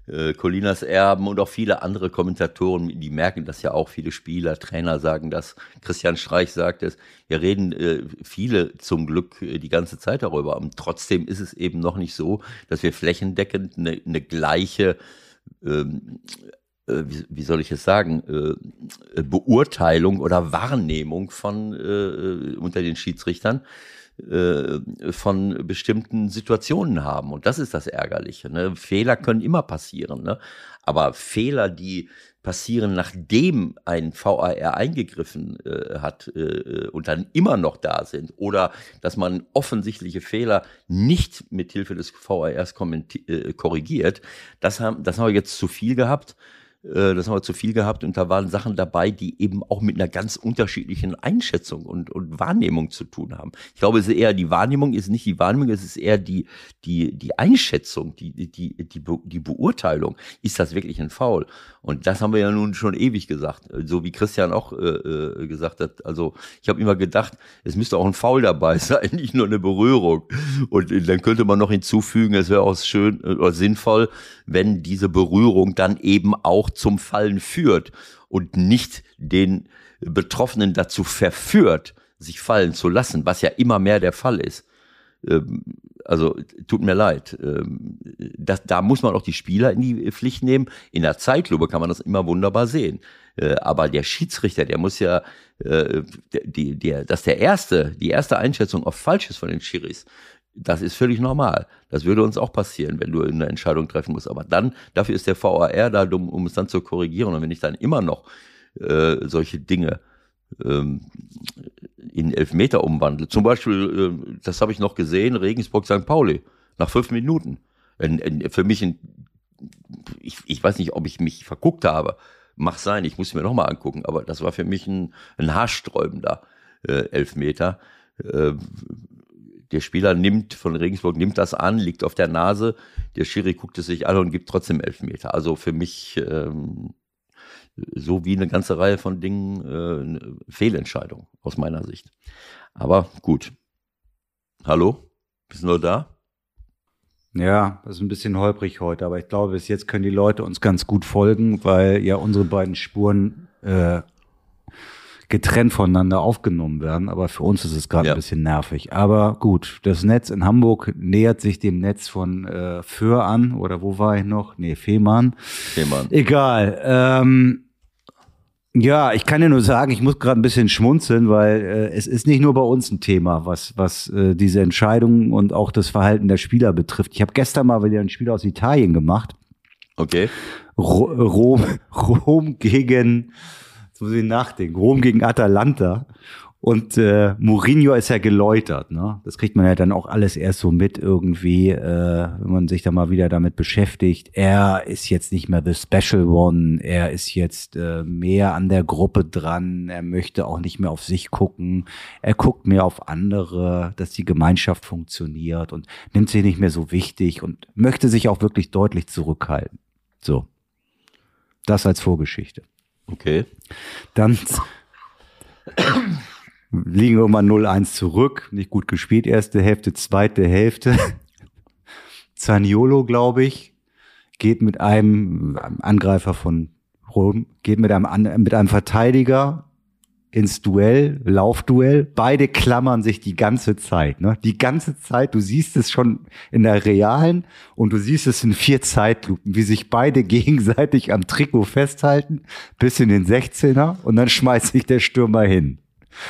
äh, Colinas Erben und auch viele andere Kommentatoren, die merken das ja auch, viele Spieler, Trainer sagen das, Christian Streich sagt es, wir reden äh, viele zum Glück äh, die ganze Zeit darüber. Und trotzdem ist es eben noch nicht so, dass wir flächendeckend eine, eine gleiche ähm, äh, wie, wie, soll ich es sagen, äh, Beurteilung oder Wahrnehmung von äh, unter den Schiedsrichtern äh, von bestimmten Situationen haben. Und das ist das Ärgerliche. Ne? Fehler können immer passieren. Ne? Aber Fehler, die passieren, nachdem ein VAR eingegriffen äh, hat äh, und dann immer noch da sind oder dass man offensichtliche Fehler nicht mit Hilfe des VARs äh, korrigiert, das haben, das haben wir jetzt zu viel gehabt äh, das haben wir zu viel gehabt und da waren Sachen dabei, die eben auch mit einer ganz unterschiedlichen Einschätzung und, und Wahrnehmung zu tun haben. Ich glaube, es ist eher die Wahrnehmung, ist nicht die Wahrnehmung, es ist eher die, die, die Einschätzung, die, die, die, die Beurteilung. Ist das wirklich ein Foul? Und das haben wir ja nun schon ewig gesagt, so wie Christian auch äh, äh gesagt hat. Also ich habe immer gedacht, es müsste auch ein Foul dabei [LAUGHS] sein, nicht nur eine Berührung. Und dann könnte man noch hinzufügen, es wäre auch schön oder sinnvoll, wenn diese Berührung dann eben auch zum Fallen führt und nicht den Betroffenen dazu verführt, sich fallen zu lassen, was ja immer mehr der Fall ist. Ähm, also tut mir leid. Ähm, das, da muss man auch die Spieler in die Pflicht nehmen. In der Zeitlupe kann man das immer wunderbar sehen. Äh, aber der Schiedsrichter, der muss ja, äh, die, der, dass der erste, die erste Einschätzung auf falsch ist von den Schiris, das ist völlig normal. Das würde uns auch passieren, wenn du eine Entscheidung treffen musst. Aber dann, dafür ist der VAR da, um, um es dann zu korrigieren. Und wenn ich dann immer noch äh, solche Dinge ähm, in Elfmeter umwandle, zum Beispiel, äh, das habe ich noch gesehen, Regensburg St. Pauli, nach fünf Minuten. Ein, ein, für mich ein, ich, ich weiß nicht, ob ich mich verguckt habe. Mach sein, ich muss mir nochmal angucken, aber das war für mich ein, ein haarsträubender äh, Elfmeter. Der Spieler nimmt von Regensburg, nimmt das an, liegt auf der Nase. Der Schiri guckt es sich an und gibt trotzdem Elfmeter. Also für mich ähm, so wie eine ganze Reihe von Dingen äh, eine Fehlentscheidung aus meiner Sicht. Aber gut. Hallo? Bist du noch da? Ja, das ist ein bisschen holprig heute, aber ich glaube, bis jetzt können die Leute uns ganz gut folgen, weil ja unsere beiden Spuren äh, getrennt voneinander aufgenommen werden. Aber für uns ist es gerade ja. ein bisschen nervig. Aber gut, das Netz in Hamburg nähert sich dem Netz von äh, Föhr an. Oder wo war ich noch? Nee, Fehmarn. Fehmarn. Egal. Ähm, ja, ich kann dir nur sagen, ich muss gerade ein bisschen schmunzeln, weil äh, es ist nicht nur bei uns ein Thema, was, was äh, diese Entscheidungen und auch das Verhalten der Spieler betrifft. Ich habe gestern mal wieder ein Spiel aus Italien gemacht. Okay. Rom, [LAUGHS] Rom gegen muss ich nachdenken. Rom gegen Atalanta. Und äh, Mourinho ist ja geläutert, ne? Das kriegt man ja dann auch alles erst so mit irgendwie, äh, wenn man sich da mal wieder damit beschäftigt. Er ist jetzt nicht mehr the Special One, er ist jetzt äh, mehr an der Gruppe dran, er möchte auch nicht mehr auf sich gucken, er guckt mehr auf andere, dass die Gemeinschaft funktioniert und nimmt sich nicht mehr so wichtig und möchte sich auch wirklich deutlich zurückhalten. So. Das als Vorgeschichte. Okay. Dann [COUGHS] liegen wir mal 0-1 zurück. Nicht gut gespielt, erste Hälfte, zweite Hälfte. [LAUGHS] Zaniolo, glaube ich, geht mit einem Angreifer von Rom, geht mit einem, mit einem Verteidiger ins Duell, Laufduell. Beide klammern sich die ganze Zeit, ne? Die ganze Zeit. Du siehst es schon in der realen und du siehst es in vier Zeitlupen, wie sich beide [LAUGHS] gegenseitig am Trikot festhalten, bis in den 16er und dann schmeißt sich der Stürmer hin.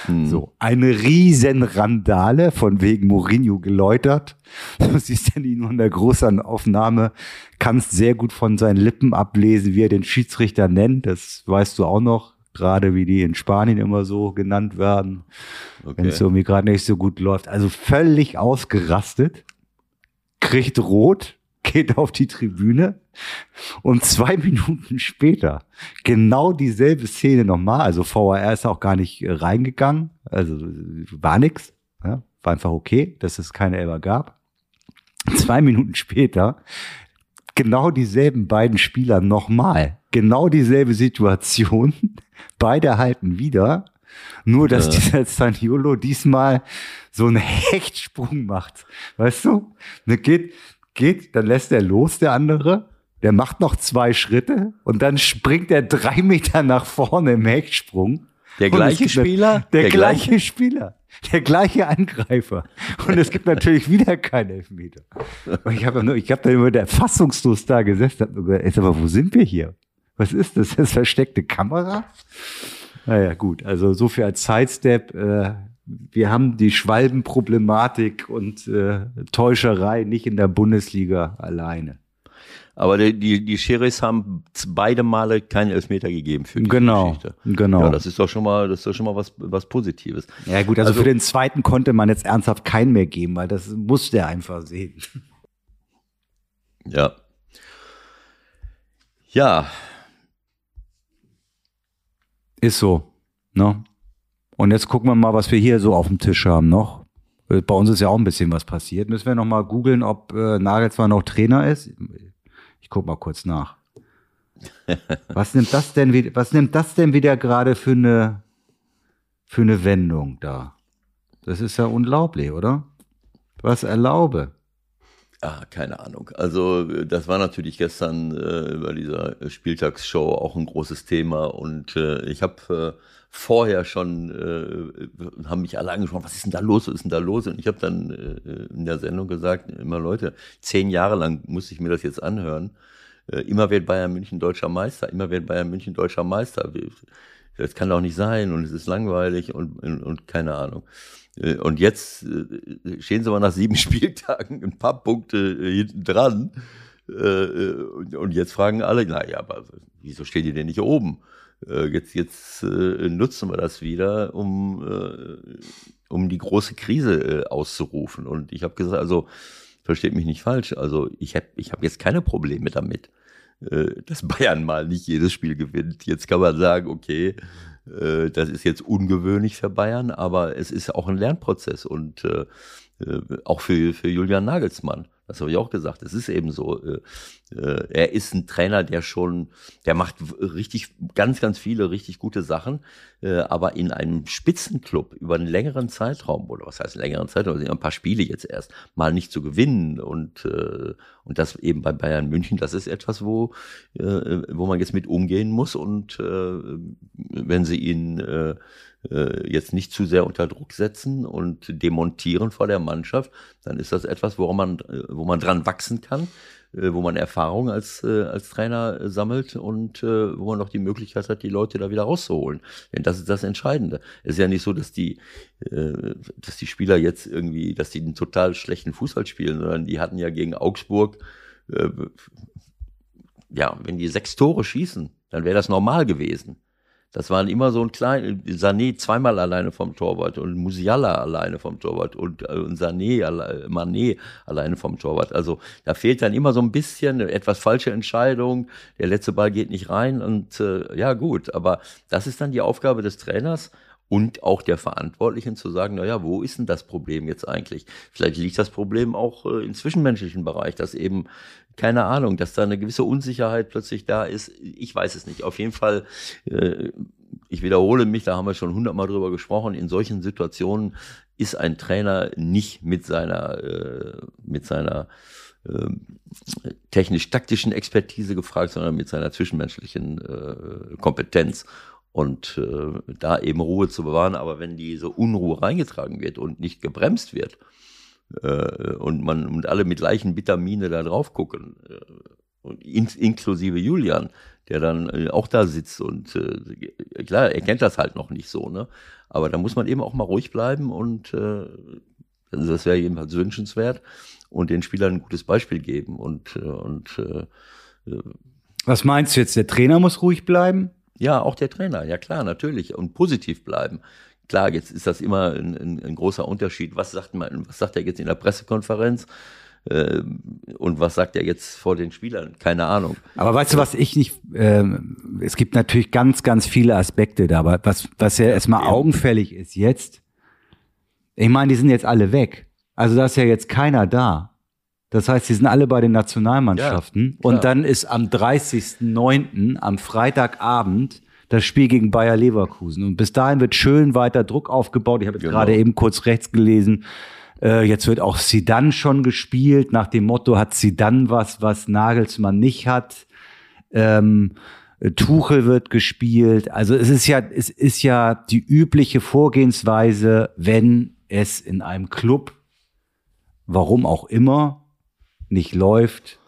Hm. So, eine riesen Randale von wegen Mourinho geläutert. [LAUGHS] Du siehst ja nie nur in der großen Aufnahme, kannst sehr gut von seinen Lippen ablesen, wie er den Schiedsrichter nennt. Das weißt du auch noch gerade wie die in Spanien immer so genannt werden, okay. wenn es irgendwie gerade nicht so gut läuft. Also völlig ausgerastet, kriegt rot, geht auf die Tribüne und zwei [LAUGHS] Minuten später genau dieselbe Szene nochmal. Also VAR ist auch gar nicht äh, reingegangen, also war nix, ja, war einfach okay, dass es keine Elber gab. Zwei Minuten später genau dieselben beiden Spieler nochmal. Genau dieselbe Situation. [LAUGHS] Beide halten wieder. Nur, dass ja. dieser Zaniolo diesmal so einen Hechtsprung macht. Weißt du? Ne, geht, geht, dann lässt er los, der andere. Der macht noch zwei Schritte und dann springt er drei Meter nach vorne im Hechtsprung. Der gleiche Spieler? Der, der gleiche, gleiche Spieler. Der gleiche Angreifer. Und es gibt natürlich wieder keinen Elfmeter. Und ich habe ich hab dann immer der fassungslos da gesessen und gesagt, aber wo sind wir hier? Was ist das? Das versteckte Kamera? Naja, gut. Also so viel als Sidestep. Äh, wir haben die Schwalbenproblematik und äh, Täuscherei nicht in der Bundesliga alleine. Aber die, die, die Schiris haben beide Male keinen Elfmeter gegeben für die genau, Geschichte. Genau. Ja, das ist doch schon mal, das ist doch schon mal was, was Positives. Ja, gut, also, also für den zweiten konnte man jetzt ernsthaft keinen mehr geben, weil das musste er einfach sehen. Ja. Ja. Ist so, ne? Und jetzt gucken wir mal, was wir hier so auf dem Tisch haben noch. Bei uns ist ja auch ein bisschen was passiert. Müssen wir noch mal googeln, ob äh, Nagelsmann noch Trainer ist guck mal kurz nach. [LAUGHS] Was nimmt das denn wieder, was nimmt das denn wieder gerade für eine, für eine Wendung da? Das ist ja unglaublich, oder? Was erlaube? Ah, keine Ahnung. Also das war natürlich gestern äh, bei dieser Spieltagsshow auch ein großes Thema und äh, ich habe äh, vorher schon, äh, haben mich alle angesprochen, was ist denn da los, was ist denn da los? Und ich habe dann äh, in der Sendung gesagt, immer Leute, zehn Jahre lang musste ich mir das jetzt anhören. Äh, immer wird Bayern München deutscher Meister, immer wird Bayern München deutscher Meister. Das kann doch nicht sein und es ist langweilig und, und, und keine Ahnung. Äh, und jetzt äh, stehen sie mal nach sieben [LAUGHS] Spieltagen ein paar Punkte äh, hinten dran. Und jetzt fragen alle, naja, aber wieso stehen die denn nicht oben? Jetzt, jetzt nutzen wir das wieder, um, um die große Krise auszurufen. Und ich habe gesagt, also versteht mich nicht falsch, also ich habe ich hab jetzt keine Probleme damit, dass Bayern mal nicht jedes Spiel gewinnt. Jetzt kann man sagen, okay, äh, das ist jetzt ungewöhnlich für Bayern, aber es ist auch ein Lernprozess und äh, äh, auch für, für Julian Nagelsmann. Das habe ich auch gesagt. Es ist eben so. Äh, äh, er ist ein Trainer, der schon, der macht richtig, ganz, ganz viele richtig gute Sachen, äh, aber in einem Spitzenclub über einen längeren Zeitraum, oder was heißt einen längeren Zeitraum, also ein paar Spiele jetzt erst, mal nicht zu gewinnen und, und das eben bei Bayern München, das ist etwas, wo, wo man jetzt mit umgehen muss und wenn sie ihn äh, jetzt nicht zu sehr unter Druck setzen und demontieren vor der Mannschaft, dann ist das etwas, woran man, äh, wo man dran wachsen kann, äh, wo man Erfahrung als, als Trainer sammelt und wo man noch die Möglichkeit hat, die Leute da wieder rauszuholen. Denn das ist das Entscheidende. Es ist ja nicht so, dass die, dass die Spieler jetzt irgendwie, dass die einen total schlechten Fußball spielen, sondern die hatten ja gegen Augsburg, ja, wenn die sechs Tore schießen, dann wäre das normal gewesen. Das waren immer so ein klein, Sané zweimal alleine vom Torwart und Musiala alleine vom Torwart und, äh, und Sané, Mané alleine vom Torwart. Also da fehlt dann immer so ein bisschen etwas falsche Entscheidung. Der letzte Ball geht nicht rein und äh, ja gut, aber das ist dann die Aufgabe des Trainers und auch der Verantwortlichen zu sagen, naja, wo ist denn das Problem jetzt eigentlich? Vielleicht liegt das Problem auch äh, im zwischenmenschlichen Bereich, dass eben keine Ahnung, dass da eine gewisse Unsicherheit plötzlich da ist. Ich weiß es nicht. Auf jeden Fall, äh, ich wiederhole mich, da haben wir schon hundertmal drüber gesprochen. In solchen Situationen ist ein Trainer nicht mit seiner, äh, mit seiner äh, technisch-taktischen Expertise gefragt, sondern mit seiner zwischenmenschlichen äh, Kompetenz und äh, da eben Ruhe zu bewahren. Aber wenn diese Unruhe reingetragen wird und nicht gebremst wird, äh, und man und alle mit gleichen Vitamine da drauf gucken. Äh, und in, inklusive Julian, der dann äh, auch da sitzt und äh, klar, er kennt das halt noch nicht so, ne? Aber da muss man eben auch mal ruhig bleiben und äh, das wäre jedenfalls wünschenswert und den Spielern ein gutes Beispiel geben und äh, und äh, was meinst du jetzt? Der Trainer muss ruhig bleiben? Ja, auch der Trainer, ja klar, natürlich und positiv bleiben. Klar, jetzt ist das immer ein, ein, ein großer Unterschied. Was sagt man, was sagt er jetzt in der Pressekonferenz? Äh, und was sagt er jetzt vor den Spielern? Keine Ahnung. Aber weißt du, was ich nicht, äh, es gibt natürlich ganz, ganz viele Aspekte da, aber was, was ja erstmal augenfällig ist jetzt, ich meine, die sind jetzt alle weg. Also da ist ja jetzt keiner da. Das heißt, die sind alle bei den Nationalmannschaften. Ja, und dann ist am 30.09., am Freitagabend, das Spiel gegen Bayer Leverkusen. Und bis dahin wird schön weiter Druck aufgebaut. Ich habe jetzt Genau. gerade eben kurz rechts gelesen. Äh, jetzt wird auch Sidan schon gespielt. Nach dem Motto hat Sidan was, was Nagelsmann nicht hat. Ähm, Tuchel wird gespielt. Also es ist ja, es ist ja die übliche Vorgehensweise, wenn es in einem Club, warum auch immer, nicht läuft,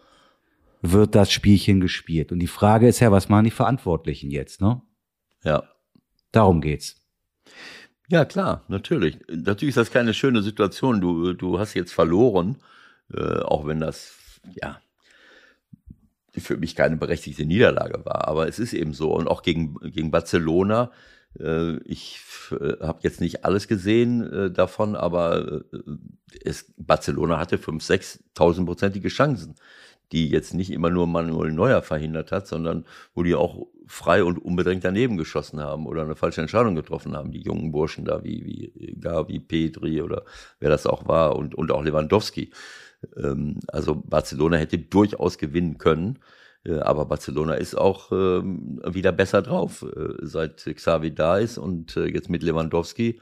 wird das Spielchen gespielt. Und die Frage ist ja, was machen die Verantwortlichen jetzt, ne? Ja. Darum geht's. Ja, klar, natürlich. Natürlich ist das keine schöne Situation. Du, du hast jetzt verloren, äh, auch wenn das, ja, für mich keine berechtigte Niederlage war. Aber es ist eben so. Und auch gegen, gegen Barcelona, ich äh, habe jetzt nicht alles gesehen äh, davon, aber äh, es, Barcelona hatte 5.000, 6.000 prozentige Chancen, die jetzt nicht immer nur Manuel Neuer verhindert hat, sondern wo die auch frei und unbedingt daneben geschossen haben oder eine falsche Entscheidung getroffen haben, die jungen Burschen da, wie, wie Gavi, Petri oder wer das auch war und, und auch Lewandowski. Ähm, also Barcelona hätte durchaus gewinnen können, äh, aber Barcelona ist auch ähm, wieder besser drauf, äh, seit Xavi da ist und äh, jetzt mit Lewandowski.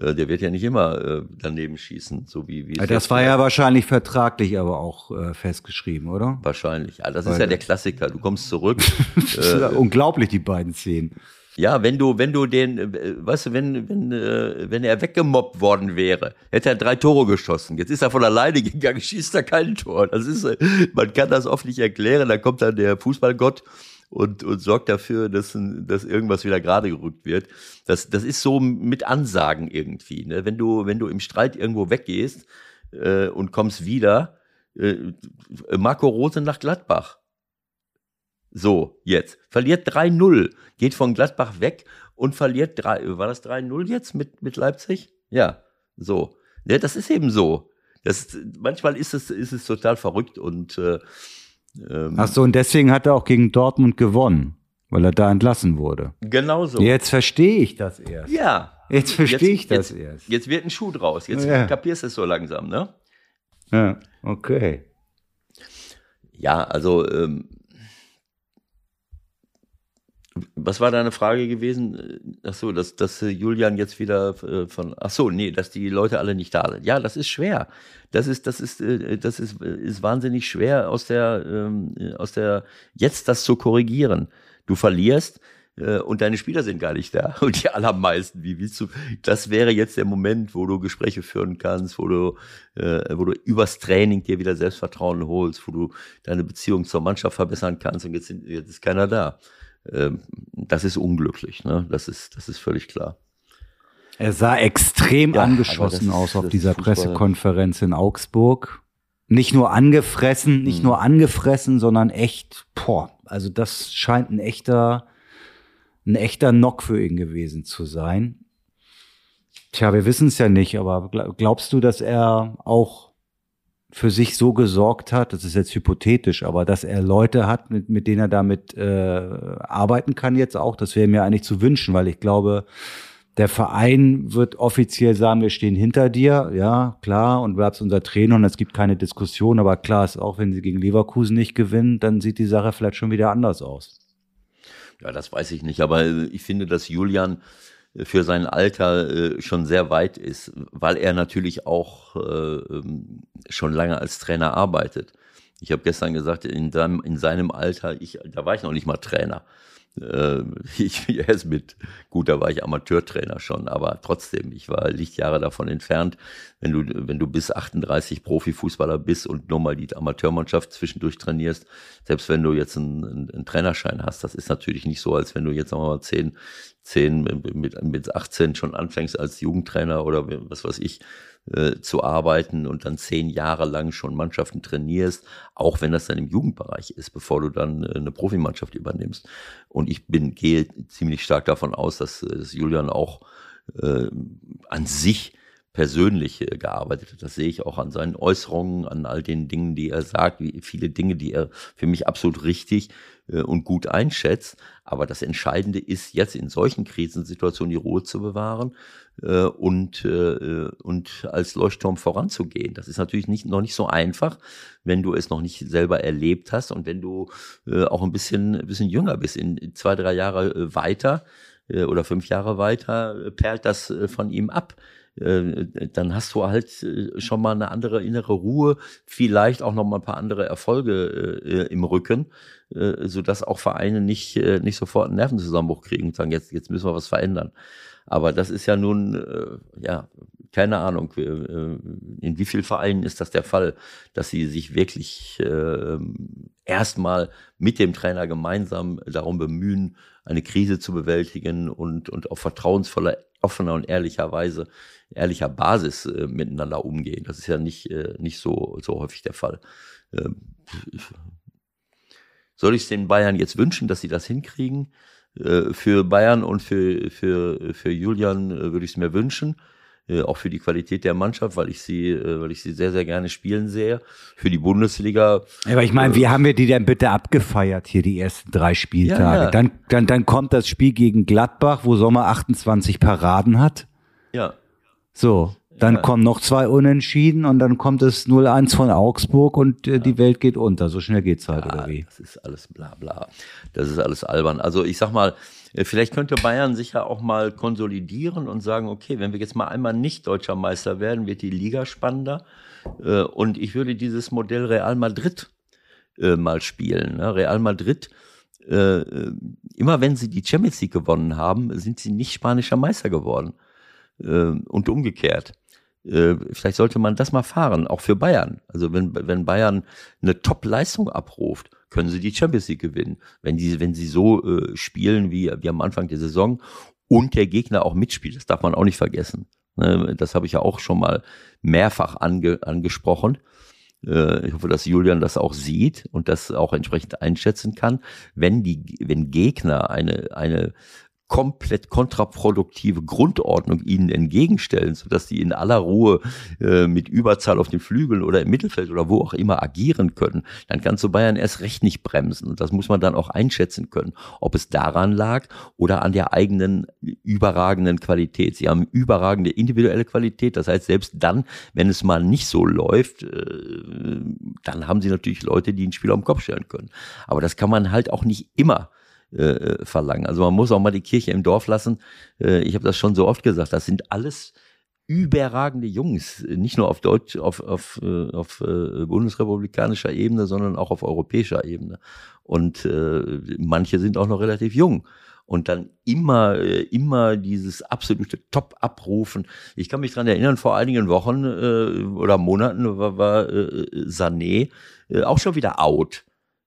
Äh, der wird ja nicht immer äh, daneben schießen, so wie, wie es Das war ja wahrscheinlich vertraglich aber auch äh, festgeschrieben, oder? wahrscheinlich. Ja, das ist Weil- ja der Klassiker. Du kommst zurück. [LAUGHS] Ist ja äh, unglaublich, die beiden Szenen. Ja, wenn du, wenn du den, äh, weißt du, wenn, wenn, äh, wenn er weggemobbt worden wäre, hätte er drei Tore geschossen. Jetzt ist er von alleine [LAUGHS] gegangen, schießt er kein Tor. Das ist, äh, man kann das oft nicht erklären. Da kommt dann der Fußballgott und, und sorgt dafür, dass, dass irgendwas wieder gerade gerückt wird. Das, das ist so mit Ansagen irgendwie. Ne? Wenn du, wenn du im Streit irgendwo weggehst äh, und kommst wieder, äh, Marco Rose nach Gladbach. So, jetzt. Verliert 3-0, geht von Gladbach weg und verliert 3, war das 3-0 jetzt mit, mit Leipzig? Ja, so. Ja, das ist eben so. Das, manchmal ist es, ist es total verrückt und äh, ähm, Ach so, und deswegen hat er auch gegen Dortmund gewonnen, weil er da entlassen wurde. genau so. Jetzt verstehe ich das erst. Ja. Jetzt verstehe ich jetzt, das erst. Jetzt wird ein Schuh draus. Jetzt Ja. kapierst du es so langsam, ne? Ja, okay. Ja, also, ähm, was war deine Frage gewesen? Ach so, dass, dass äh, Julian jetzt wieder äh, von, ach so, nee, dass die Leute alle nicht da sind. Ja, das ist schwer. Das ist, das ist, äh, das ist, ist wahnsinnig schwer aus der, ähm, äh, aus der, jetzt das zu korrigieren. Du verlierst, und deine Spieler sind gar nicht da. [LAUGHS] Und die allermeisten, wie willst du, das wäre jetzt der Moment, wo du Gespräche führen kannst, wo du, äh, wo du übers Training dir wieder Selbstvertrauen holst, wo du deine Beziehung zur Mannschaft verbessern kannst und jetzt, jetzt ist keiner da. Ähm, das ist unglücklich, ne? Das ist, das ist völlig klar. Er sah extrem Ja, angeschossen ist- aus auf dieser Fußball. Pressekonferenz in Augsburg. Nicht nur angefressen, nicht Mhm. nur angefressen, sondern echt, boah, also das scheint ein echter, ein echter Knock für ihn gewesen zu sein. Tja, wir wissen es ja nicht, aber gl- glaubst du, dass er auch für sich so gesorgt hat, das ist jetzt hypothetisch, aber dass er Leute hat, mit, mit denen er damit äh, arbeiten kann jetzt auch, das wäre mir eigentlich zu wünschen, weil ich glaube, der Verein wird offiziell sagen, wir stehen hinter dir, ja, klar, und bleibst unser Trainer und es gibt keine Diskussion, aber klar ist auch, wenn sie gegen Leverkusen nicht gewinnen, dann sieht die Sache vielleicht schon wieder anders aus. Ja, das weiß ich nicht, aber äh, ich finde, dass Julian für sein Alter äh, schon sehr weit ist, weil er natürlich auch äh, ähm, schon lange als Trainer arbeitet. Ich habe gestern gesagt, in seinem, in seinem Alter, ich, da war ich noch nicht mal Trainer. Äh, [LAUGHS] ich, er ist mit, gut, da war ich Amateurtrainer schon, aber trotzdem, ich war Lichtjahre davon entfernt. Wenn du, wenn du bis 38 Profifußballer bist und nur mal die Amateurmannschaft zwischendurch trainierst, selbst wenn du jetzt einen, einen, einen Trainerschein hast, das ist natürlich nicht so, als wenn du jetzt sagen wir mal 10, 10 mit, mit 18 schon anfängst als Jugendtrainer oder was weiß ich, äh, zu arbeiten und dann zehn Jahre lang schon Mannschaften trainierst, auch wenn das dann im Jugendbereich ist, bevor du dann äh, eine Profimannschaft übernimmst. Und ich bin, gehe ziemlich stark davon aus, dass, äh, dass Julian auch äh, an sich persönlich gearbeitet hat. Das sehe ich auch an seinen Äußerungen, an all den Dingen, die er sagt, wie viele Dinge, die er für mich absolut richtig und gut einschätzt. Aber das Entscheidende ist jetzt in solchen Krisensituationen die Ruhe zu bewahren äh, und, äh, und als Leuchtturm voranzugehen. Das ist natürlich nicht, noch nicht so einfach, wenn du es noch nicht selber erlebt hast und wenn du äh, auch ein bisschen, ein bisschen jünger bist, in zwei, drei Jahre äh, weiter äh, oder fünf Jahre weiter, äh, perlt das äh, von ihm ab äh, dann hast du halt äh, schon mal eine andere innere Ruhe, vielleicht auch noch mal ein paar andere Erfolge äh, im Rücken, äh, so dass auch Vereine nicht äh, nicht sofort einen Nervenzusammenbruch kriegen und sagen jetzt jetzt müssen wir was verändern. Aber das ist ja nun äh, ja keine Ahnung, äh, in wie vielen Vereinen ist das der Fall, dass sie sich wirklich äh, erstmal mit dem Trainer gemeinsam darum bemühen, eine Krise zu bewältigen und, und auf vertrauensvoller, offener und ehrlicher Weise ehrlicher Basis äh, miteinander umgehen. Das ist ja nicht, äh, nicht so, so häufig der Fall. Ähm, soll ich es den Bayern jetzt wünschen, dass sie das hinkriegen? Äh, für Bayern und für, für, für Julian äh, würde ich es mir wünschen. Äh, auch für die Qualität der Mannschaft, weil ich sie, weil ich sie sehr, sehr gerne spielen sehe. Für die Bundesliga. Aber ich meine, wie haben wir die denn bitte abgefeiert hier die ersten drei Spieltage? Ja, ja. Dann, dann, dann kommt das Spiel gegen Gladbach, wo Sommer 28 Paraden hat. Ja. So, dann ja. kommen noch zwei Unentschieden und dann kommt es 0-1 von Augsburg und äh, ja. die Welt geht unter. So schnell geht's halt, ja, oder wie? Das ist alles bla bla. Das ist alles albern. Also ich sag mal, äh, vielleicht könnte Bayern sich ja auch mal konsolidieren und sagen, okay, wenn wir jetzt mal einmal nicht deutscher Meister werden, wird die Liga spannender. Äh, und ich würde dieses Modell Real Madrid äh, mal spielen. Ne? Real Madrid immer wenn sie die Champions League gewonnen haben, sind sie nicht spanischer Meister geworden äh, und umgekehrt. Äh, vielleicht sollte man das mal fahren, auch für Bayern. Also wenn, wenn Bayern eine Top-Leistung abruft, können sie die Champions League gewinnen. Wenn, die, wenn sie so äh, spielen wie, wie am Anfang der Saison und der Gegner auch mitspielt, das darf man auch nicht vergessen. Ne, das habe ich ja auch schon mal mehrfach ange, angesprochen. Äh, ich hoffe, dass Julian das auch sieht und das auch entsprechend einschätzen kann. Wenn die, wenn Gegner eine, eine komplett kontraproduktive Grundordnung ihnen entgegenstellen, sodass die in aller Ruhe äh, mit Überzahl auf den Flügeln oder im Mittelfeld oder wo auch immer agieren können, dann kannst du Bayern erst recht nicht bremsen. Und das muss man dann auch einschätzen können, ob es daran lag oder an der eigenen überragenden Qualität. Sie haben überragende individuelle Qualität, das heißt, selbst dann, wenn es mal nicht so läuft, äh, dann haben sie natürlich Leute, die ein Spiel auf den Kopf stellen können. Aber das kann man halt auch nicht immer äh, verlangen. Also man muss auch mal die Kirche im Dorf lassen. Äh, ich habe das schon so oft gesagt. Das sind alles überragende Jungs, nicht nur auf Deutsch, auf, auf, äh, auf äh, bundesrepublikanischer Ebene, sondern auch auf europäischer Ebene. Und äh, manche sind auch noch relativ jung und dann immer, äh, immer dieses absolute Top abrufen. Ich kann mich dran erinnern, vor einigen Wochen äh, oder Monaten war, war äh, Sané äh, auch schon wieder out.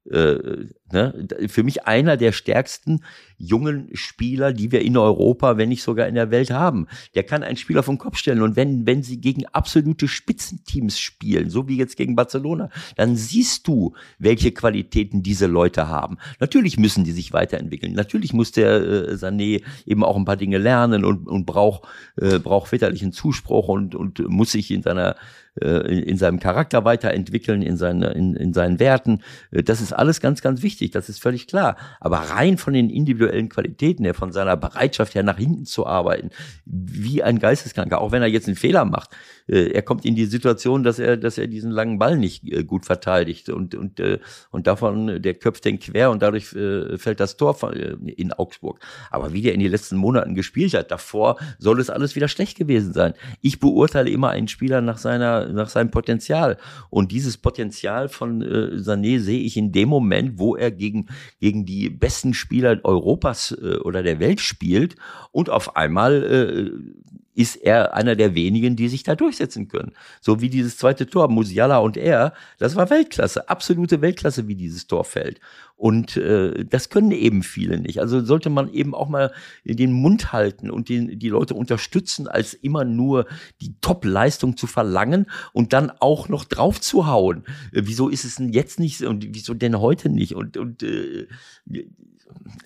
Äh, ne? Für mich einer der stärksten jungen Spieler, die wir in Europa, wenn nicht sogar in der Welt haben. Der kann einen Spieler vom Kopf stellen. Und wenn, wenn sie gegen absolute Spitzenteams spielen, so wie jetzt gegen Barcelona, dann siehst du, welche Qualitäten diese Leute haben. Natürlich müssen die sich weiterentwickeln. Natürlich muss der äh, Sané eben auch ein paar Dinge lernen und, und braucht, äh, braucht väterlichen Zuspruch und, und muss sich in seiner äh, in, in seinem Charakter weiterentwickeln, in, seine, in, in seinen Werten. Äh, das ist alles ganz, ganz wichtig, das ist völlig klar. Aber rein von den individuellen Qualitäten her, von seiner Bereitschaft her nach hinten zu arbeiten, wie ein Geisteskranker, auch wenn er jetzt einen Fehler macht, äh, er kommt in die Situation, dass er, dass er diesen langen Ball nicht äh, gut verteidigt und, und, äh, und davon, der köpft den quer und dadurch äh, fällt das Tor von, äh, in Augsburg. Aber wie der in den letzten Monaten gespielt hat, davor soll es alles wieder schlecht gewesen sein. Ich beurteile immer einen Spieler nach seiner, nach seinem Potenzial. Und dieses Potenzial von äh, Sané sehe ich in dem Moment, wo er gegen, gegen die besten Spieler Europas äh, oder der Welt spielt und auf einmal äh, ist er einer der wenigen, die sich da durchsetzen können. So wie dieses zweite Tor, Musiala und er, das war Weltklasse, absolute Weltklasse, wie dieses Tor fällt. Und äh, das können eben viele nicht. Also sollte man eben auch mal den Mund halten und den, die Leute unterstützen, als immer nur die Top-Leistung zu verlangen und dann auch noch drauf zu hauen. Äh, wieso ist es denn jetzt nicht und wieso denn heute nicht? Und, und äh,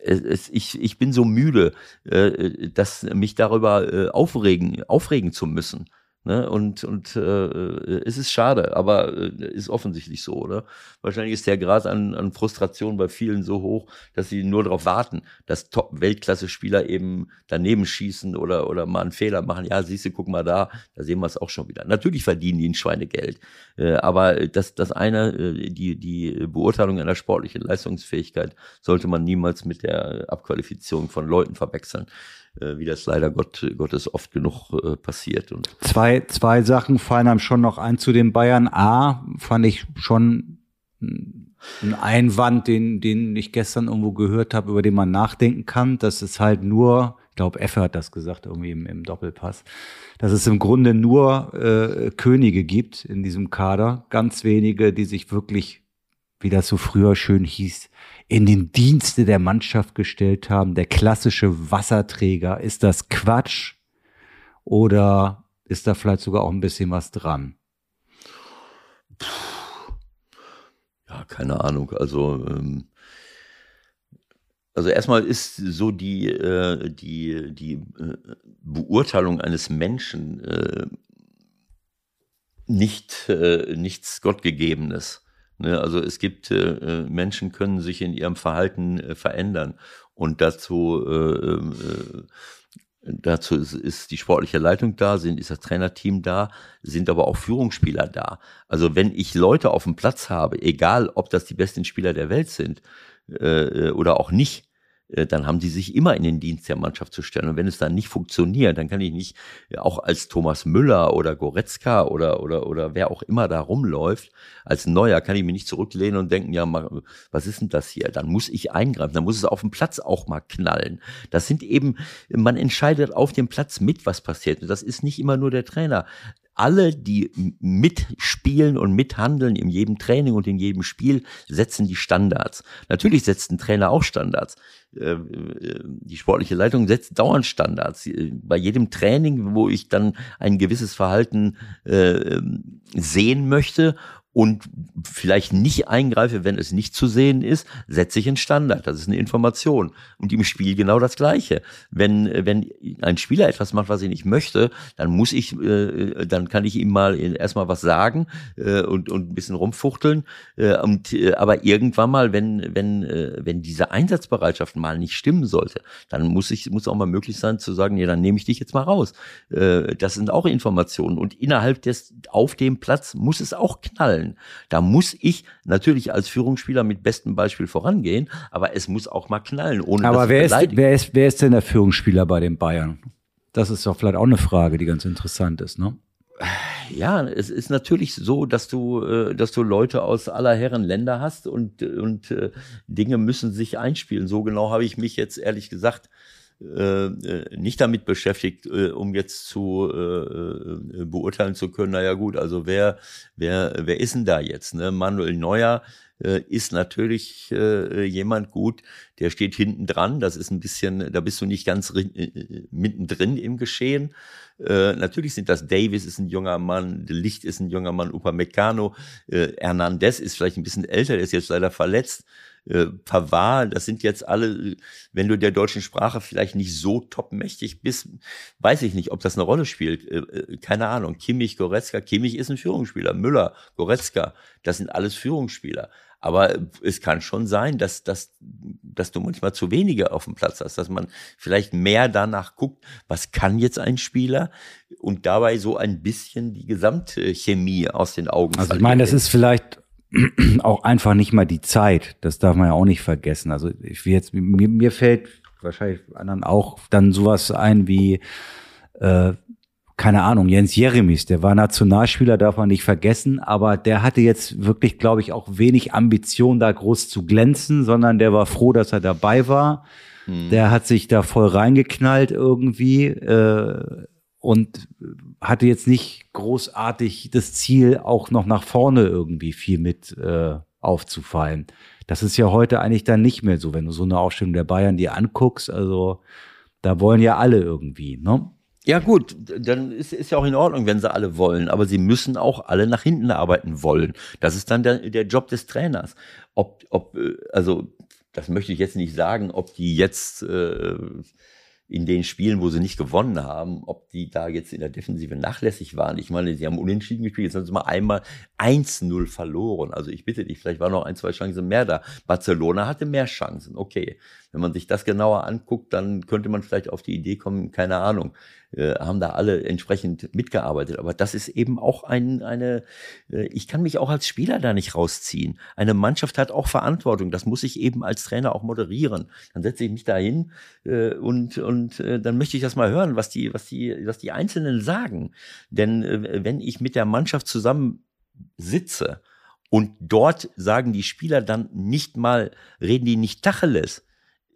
es, ich, ich bin so müde, äh, dass mich darüber äh, aufregen, aufregen zu müssen. Ne? Und, und äh, es ist schade, aber äh, ist offensichtlich so, oder? Wahrscheinlich ist der Grad an, an Frustration bei vielen so hoch, dass sie nur darauf warten, dass Top-Weltklasse-Spieler eben daneben schießen oder, oder mal einen Fehler machen. Ja, siehst du, guck mal da, da sehen wir es auch schon wieder. Natürlich verdienen die ein Schweinegeld. Äh, aber das, das eine, äh, die, die Beurteilung einer sportlichen Leistungsfähigkeit sollte man niemals mit der Abqualifizierung von Leuten verwechseln äh, wie das leider Gott, Gottes oft genug äh, passiert. Und zwei, zwei Sachen fallen einem schon noch ein zu den Bayern. A, fand ich schon ein Einwand, den, den ich gestern irgendwo gehört habe, über den man nachdenken kann. dass es halt nur, ich glaube, Effe hat das gesagt, irgendwie im, im Doppelpass, dass es im Grunde nur äh, Könige gibt in diesem Kader. Ganz wenige, die sich wirklich, wie das so früher schön hieß, in den Dienste der Mannschaft gestellt haben. Der klassische Wasserträger. Ist das Quatsch? Oder ist da vielleicht sogar auch ein bisschen was dran? Ja, keine Ahnung. Also, ähm, also erstmal ist so die, äh, die, die äh, Beurteilung eines Menschen äh, nicht, äh, nichts Gottgegebenes. Ne, also es gibt äh, äh, Menschen können sich in ihrem Verhalten äh, verändern und dazu äh, äh, dazu ist, ist die sportliche Leitung da, sind ist das Trainerteam da, sind aber auch Führungsspieler da. Also wenn ich Leute auf dem Platz habe, egal ob das die besten Spieler der Welt sind äh, oder auch nicht, äh, dann haben die sich immer in den Dienst der Mannschaft zu stellen. Und wenn es dann nicht funktioniert, dann kann ich nicht äh, auch als Thomas Müller oder Goretzka oder, oder, oder wer auch immer da rumläuft, als Neuer, kann ich mich nicht zurücklehnen und denken, ja, was ist denn das hier? Dann muss ich eingreifen, dann muss es auf dem Platz auch mal knallen. Das sind eben, man entscheidet auf dem Platz mit, was passiert. Und das ist nicht immer nur der Trainer alle, die mitspielen und mithandeln in jedem Training und in jedem Spiel, setzen die Standards. Natürlich setzt ein Trainer auch Standards. Äh, äh, die sportliche Leitung setzt dauernd Standards. Äh, bei jedem Training, wo ich dann ein gewisses Verhalten sehen möchte und vielleicht nicht eingreife, wenn es nicht zu sehen ist, setze ich einen Standard. Das ist eine Information. Und im Spiel genau das Gleiche. Wenn, wenn ein Spieler etwas macht, was ich nicht möchte, dann muss ich, äh, dann kann ich ihm mal erstmal was sagen äh, und, und ein bisschen rumfuchteln. Äh, und, äh, aber irgendwann mal, wenn, wenn, äh, wenn diese Einsatzbereitschaft mal nicht stimmen sollte, dann muss ich, muss auch mal möglich sein zu sagen, ja, dann nehme ich dich jetzt mal raus. Äh, das sind auch Informationen. Und innerhalb des, auf dem Platz muss es auch knallen wollen. Da muss ich natürlich als Führungsspieler mit bestem Beispiel vorangehen, aber es muss auch mal knallen, ohne aber wer ist, wer ist, wer ist denn der Führungsspieler bei den Bayern? Das ist doch vielleicht auch eine Frage, die ganz interessant ist, ne? Ja, es ist natürlich so, dass du, äh, dass du Leute aus aller Herren Länder hast und, und äh, Dinge müssen sich einspielen. So genau habe ich mich jetzt ehrlich gesagt äh, äh, nicht damit beschäftigt, äh, um jetzt zu äh, äh, beurteilen zu können, naja gut, also wer, wer, wer ist denn da jetzt? Ne? Manuel Neuer äh, ist natürlich äh, jemand gut, der steht hinten dran. Das ist ein bisschen, da bist du nicht ganz mittendrin im Geschehen. Äh, natürlich sind das Davis ist ein junger Mann, Licht ist ein junger Mann, Upamecano, äh, Hernandez ist vielleicht ein bisschen älter, der ist jetzt leider verletzt äh, Pavard, das sind jetzt alle, wenn du der deutschen Sprache vielleicht nicht so topmächtig bist, weiß ich nicht, ob das eine Rolle spielt. Äh, äh, keine Ahnung. Kimmich, Goretzka, Kimmich ist ein Führungsspieler. Müller, Goretzka, das sind alles Führungsspieler. Aber es kann schon sein, dass, dass, dass du manchmal zu wenige auf dem Platz hast, dass man vielleicht mehr danach guckt, was kann jetzt ein Spieler und dabei so ein bisschen die Gesamtchemie aus den Augen Also ich meine, das ist vielleicht [CLEARS THROAT] auch einfach nicht mal die Zeit. Das darf man ja auch nicht vergessen. Also ich will jetzt, mir, mir fällt wahrscheinlich anderen auch dann sowas ein wie, äh, keine Ahnung, Jens Jeremis, der war Nationalspieler, darf man nicht vergessen, aber der hatte jetzt wirklich, glaube ich, auch wenig Ambition, da groß zu glänzen, sondern der war froh, dass er dabei war. Hm. Der hat sich da voll reingeknallt irgendwie. Äh, und hatte jetzt nicht großartig das Ziel, auch noch nach vorne irgendwie viel mit äh, aufzufallen. Das ist ja heute eigentlich dann nicht mehr so, wenn du so eine Aufstellung der Bayern dir anguckst. Also da wollen ja alle irgendwie, ne? Ja gut, dann ist, ist ja auch in Ordnung, wenn sie alle wollen, aber sie müssen auch alle nach hinten arbeiten wollen. Das ist dann der, der Job des Trainers. Ob, ob, äh, also das möchte ich jetzt nicht sagen, ob die jetzt äh, in den Spielen, wo sie nicht gewonnen haben, ob die da jetzt in der Defensive nachlässig waren. Ich meine, sie haben unentschieden gespielt, jetzt haben sie mal einmal 1-0 verloren. Also ich bitte dich, vielleicht waren noch ein, zwei Chancen mehr da. Barcelona hatte mehr Chancen, okay. Wenn man sich das genauer anguckt, dann könnte man vielleicht auf die Idee kommen, keine Ahnung, äh, haben da alle entsprechend mitgearbeitet. Aber das ist eben auch ein, eine, äh, ich kann mich auch als Spieler da nicht rausziehen. Eine Mannschaft hat auch Verantwortung. Das muss ich eben als Trainer auch moderieren. Dann setze ich mich da hin äh, und, und äh, dann möchte ich das mal hören, was die, was die, was die Einzelnen sagen. Denn äh, wenn ich mit der Mannschaft zusammen sitze und dort sagen die Spieler dann nicht mal, reden die nicht Tacheles,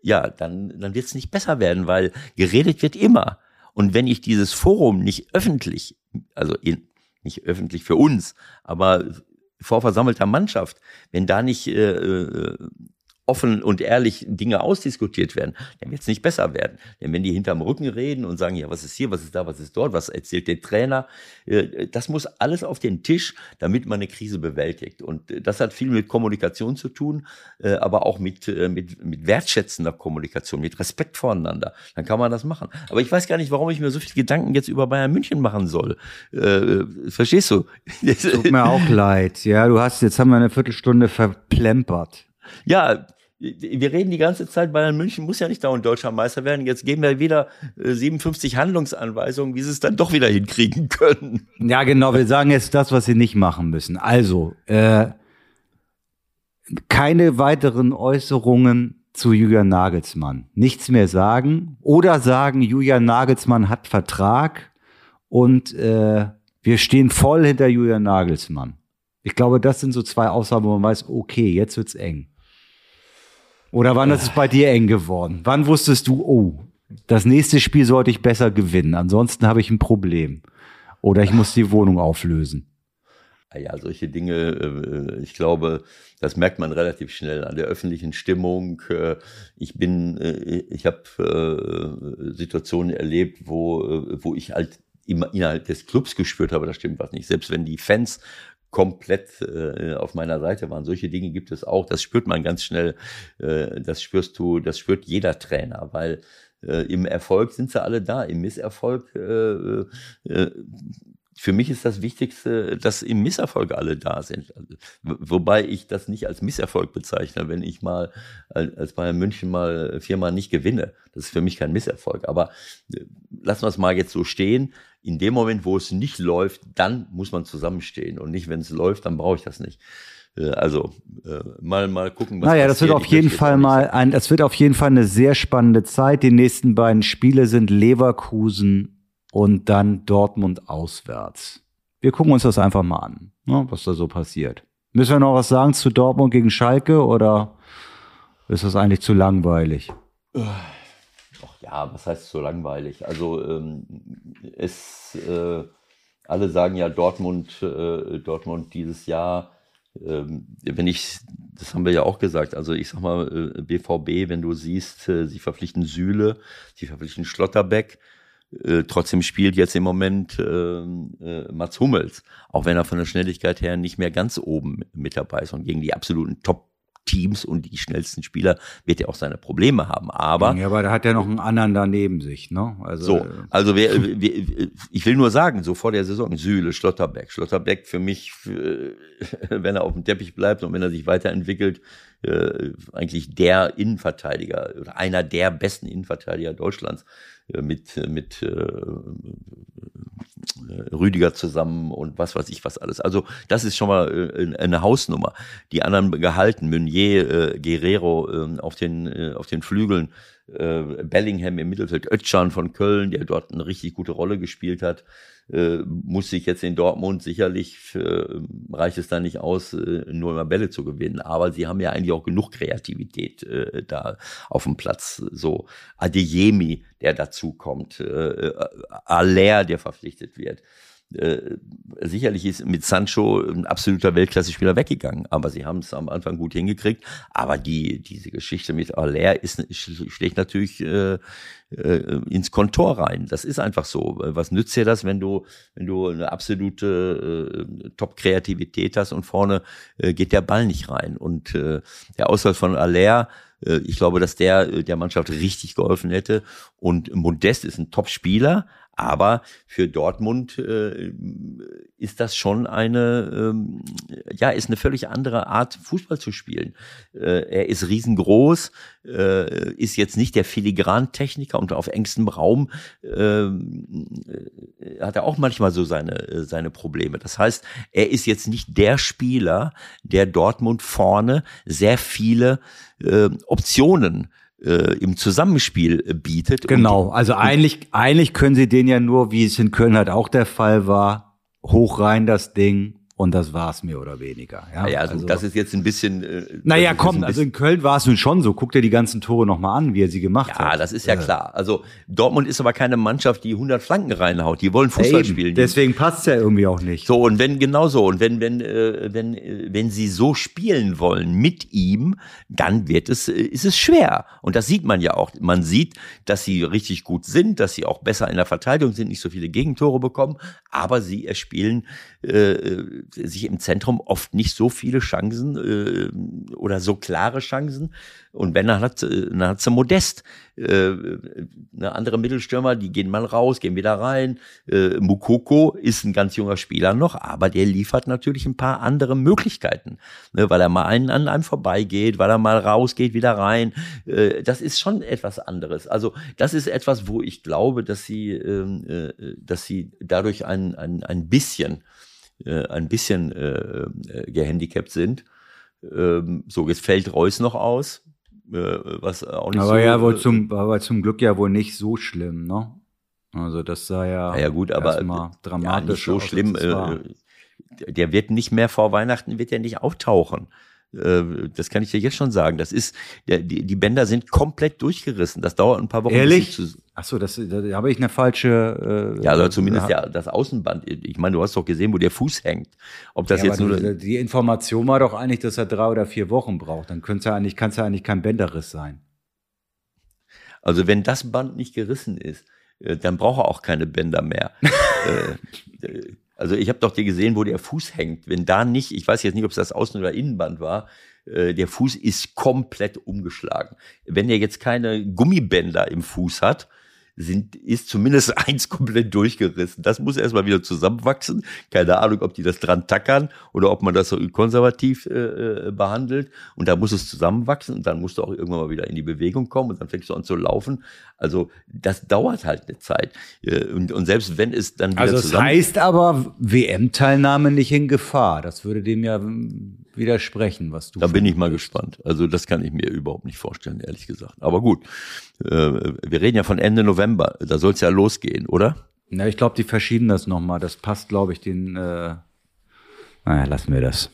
ja, dann, dann wird es nicht besser werden, weil geredet wird immer. Und wenn ich dieses Forum nicht öffentlich, also in, nicht öffentlich für uns, aber vor versammelter Mannschaft, wenn da nicht äh, äh offen und ehrlich Dinge ausdiskutiert werden, dann wird es nicht besser werden. Denn wenn die hinterm Rücken reden und sagen, ja, was ist hier, was ist da, was ist dort, was erzählt der Trainer, äh, das muss alles auf den Tisch, damit man eine Krise bewältigt. Und äh, das hat viel mit Kommunikation zu tun, äh, aber auch mit, mit, mit wertschätzender Kommunikation, mit Respekt voneinander. Dann kann man das machen. Aber ich weiß gar nicht, warum ich mir so viele Gedanken jetzt über Bayern München machen soll. verstehst du? Tut mir auch leid. Ja, du hast, jetzt haben wir eine Viertelstunde verplempert. Ja, wir reden die ganze Zeit, Bayern München muss ja nicht dauernd deutscher Meister werden. Jetzt geben wir wieder 57 äh, Handlungsanweisungen, wie sie es dann doch wieder hinkriegen können. Ja, genau. Wir sagen jetzt das, was sie nicht machen müssen. Also, äh, keine weiteren Äußerungen zu Julian Nagelsmann. Nichts mehr sagen. Oder sagen, Julian Nagelsmann hat Vertrag und äh, wir stehen voll hinter Julian Nagelsmann. Ich glaube, das sind so zwei Aussagen, wo man weiß, okay, jetzt wird's eng. Oder wann ist es bei dir eng geworden? Wann wusstest du, oh, das nächste Spiel sollte ich besser gewinnen, ansonsten habe ich ein Problem. Oder ich muss die Wohnung auflösen. Ja, solche Dinge, äh, ich glaube, das merkt man relativ schnell an der öffentlichen Stimmung. Äh, ich bin, äh, ich habe Situationen erlebt, wo, wo ich halt immer innerhalb des Clubs gespürt habe, da stimmt was nicht. Selbst wenn die Fans komplett äh, auf meiner Seite waren. Solche Dinge gibt es auch. Das spürt man ganz schnell. Äh, das spürst du, das spürt jeder Trainer, weil äh, im Erfolg sind sie alle da. Im Misserfolg äh, äh, für mich ist das Wichtigste, dass im Misserfolg alle da sind. Wobei ich das nicht als Misserfolg bezeichne, wenn ich mal als Bayern München mal viermal nicht gewinne. Das ist für mich kein Misserfolg. Aber äh, lassen wir es mal jetzt so stehen in dem Moment, wo es nicht läuft, dann muss man zusammenstehen und nicht, wenn es läuft, dann brauche ich das nicht. Äh, also äh, mal mal gucken. Was naja, das wird auf jeden Fall mal ein, das wird auf jeden Fall eine sehr spannende Zeit. Die nächsten beiden Spiele sind Leverkusen und dann Dortmund auswärts. Wir gucken uns das einfach mal an, ne, was da so passiert. Müssen wir noch was sagen zu Dortmund gegen Schalke oder ist das eigentlich zu langweilig? Ja, was heißt so langweilig? Also ähm, es, äh, alle sagen ja Dortmund, äh, Dortmund dieses Jahr, ähm, wenn ich, das haben wir ja auch gesagt, also ich sag mal, äh, BVB, wenn du siehst, äh, sie verpflichten Sühle, sie verpflichten Schlotterbeck, äh, trotzdem spielt jetzt im Moment äh, äh, Mats Hummels, auch wenn er von der Schnelligkeit her nicht mehr ganz oben mit dabei ist und gegen die absoluten Top Teams und die schnellsten Spieler wird er auch seine Probleme haben. Aber ja, aber da hat er noch einen anderen daneben sich, ne? Also so, also wer, wer, ich will nur sagen, so vor der Saison Süle, Schlotterbeck, Schlotterbeck für mich, [LAUGHS] wenn er auf dem Teppich bleibt und wenn er sich weiterentwickelt, äh, eigentlich der Innenverteidiger oder einer der besten Innenverteidiger Deutschlands äh, mit mit äh, Rüdiger zusammen und was weiß ich was alles. Also das ist schon mal äh, eine Hausnummer. Die anderen gehalten, Meunier, äh, Guerrero äh, auf den äh, auf den Flügeln, äh, Bellingham im Mittelfeld, Özcan von Köln, der dort eine richtig gute Rolle gespielt hat äh, muss sich jetzt in Dortmund sicherlich, für, reicht es da nicht aus, äh, nur immer Bälle zu gewinnen. Aber sie haben ja eigentlich auch genug Kreativität äh, da auf dem Platz. So Adeyemi, der dazu kommt, äh, Aller, der verpflichtet wird. Äh, sicherlich ist mit Sancho ein absoluter Weltklasse-Spieler weggegangen, aber sie haben es am Anfang gut hingekriegt. Aber die diese Geschichte mit Aller ist schlägt natürlich äh, äh, ins Kontor rein. Das ist einfach so. Was nützt dir das, wenn du wenn du eine absolute äh, Top-Kreativität hast und vorne äh, geht der Ball nicht rein? Und äh, der Auswahl von Aller äh, ich glaube, dass der äh, der Mannschaft richtig geholfen hätte. Und Modest ist ein Top-Spieler, aber für Dortmund äh, ist das schon eine, ähm, ja, ist eine völlig andere Art, Fußball zu spielen. Äh, er ist riesengroß, äh, ist jetzt nicht der Filigrantechniker und auf engstem Raum äh, hat er auch manchmal so seine, äh, seine Probleme. Das heißt, er ist jetzt nicht der Spieler, der Dortmund vorne sehr viele äh, Optionen äh, im Zusammenspiel äh, bietet. Genau, also eigentlich, eigentlich können sie den ja nur, wie es in Köln halt auch der Fall war, hoch rein das Ding und das war's mehr oder weniger. Ja, naja, also, also das ist jetzt ein bisschen. Äh, naja, komm, also in Köln war es nun schon so. Guck dir die ganzen Tore nochmal an, wie er sie gemacht ja, hat. Ja, das ist ja äh. klar. Also Dortmund ist aber keine Mannschaft, die 100 Flanken reinhaut. Die wollen Fußball Eben. spielen. Deswegen passt's ja irgendwie auch nicht. So und wenn genau so und wenn wenn äh, wenn äh, wenn sie so spielen wollen mit ihm, dann wird es äh, ist es schwer. Und das sieht man ja auch. Man sieht, dass sie richtig gut sind, dass sie auch besser in der Verteidigung sind, nicht so viele Gegentore bekommen, aber sie erspielen äh, sich im Zentrum oft nicht so viele Chancen äh, oder so klare Chancen. Und wenn, dann hat, dann hat sie Modest. Äh, eine andere Mittelstürmer, die gehen mal raus, gehen wieder rein. Äh, Mukoko ist ein ganz junger Spieler noch, aber der liefert natürlich ein paar andere Möglichkeiten. Ne, weil er mal einen an einem vorbeigeht, weil er mal rausgeht, wieder rein. Äh, das ist schon etwas anderes. Also das ist etwas, wo ich glaube, dass sie, ähm, äh, dass sie dadurch ein, ein, ein bisschen äh, ein bisschen äh, äh, gehandicapt sind. Ähm, so, jetzt fällt Reus noch aus, äh, was auch nicht aber so. Ja, wohl zum, aber zum Glück ja wohl nicht so schlimm, ne? Also das sah ja, ja gut, aber dramatisch ja, nicht so schlimm. Äh, der wird nicht mehr vor Weihnachten wird er nicht auftauchen. Äh, das kann ich dir jetzt schon sagen. Das ist, die, die Bänder sind komplett durchgerissen. Das dauert ein paar Wochen. Ehrlich? Ach so, das, da habe ich eine falsche. Äh, ja, also zumindest ja, das Außenband. Ich meine, du hast doch gesehen, wo der Fuß hängt. Ob das ja, jetzt nur die, die Information war doch eigentlich, dass er drei oder vier Wochen braucht. Dann könnte ja eigentlich, kann es ja eigentlich kein Bänderriss sein. Also wenn das Band nicht gerissen ist, äh, dann braucht er auch keine Bänder mehr. [LAUGHS] äh, also ich habe doch dir gesehen, wo der Fuß hängt. Wenn da nicht, ich weiß jetzt nicht, ob es das Außen- oder Innenband war, äh, der Fuß ist komplett umgeschlagen. Wenn er jetzt keine Gummibänder im Fuß hat, sind, ist zumindest [LAUGHS] eins komplett durchgerissen. Das muss erstmal wieder zusammenwachsen. Keine Ahnung, ob die das dran tackern oder ob man das so konservativ äh, äh, behandelt. Und da muss es zusammenwachsen und dann musst du auch irgendwann mal wieder in die Bewegung kommen und dann fängst du an zu laufen. Also das dauert halt eine Zeit. Äh, und, und selbst wenn es dann wieder Also das heißt aber WM-Teilnahme nicht in Gefahr. Das würde dem ja widersprechen, was du. Da bin ich mal gespannt. Also das kann ich mir überhaupt nicht vorstellen, ehrlich gesagt. Aber gut, äh, wir reden ja von Ende November. Da soll es ja losgehen, oder? Na, ich glaube, die verschieben das nochmal. Das passt, glaube ich, den. Äh, naja, lassen wir das.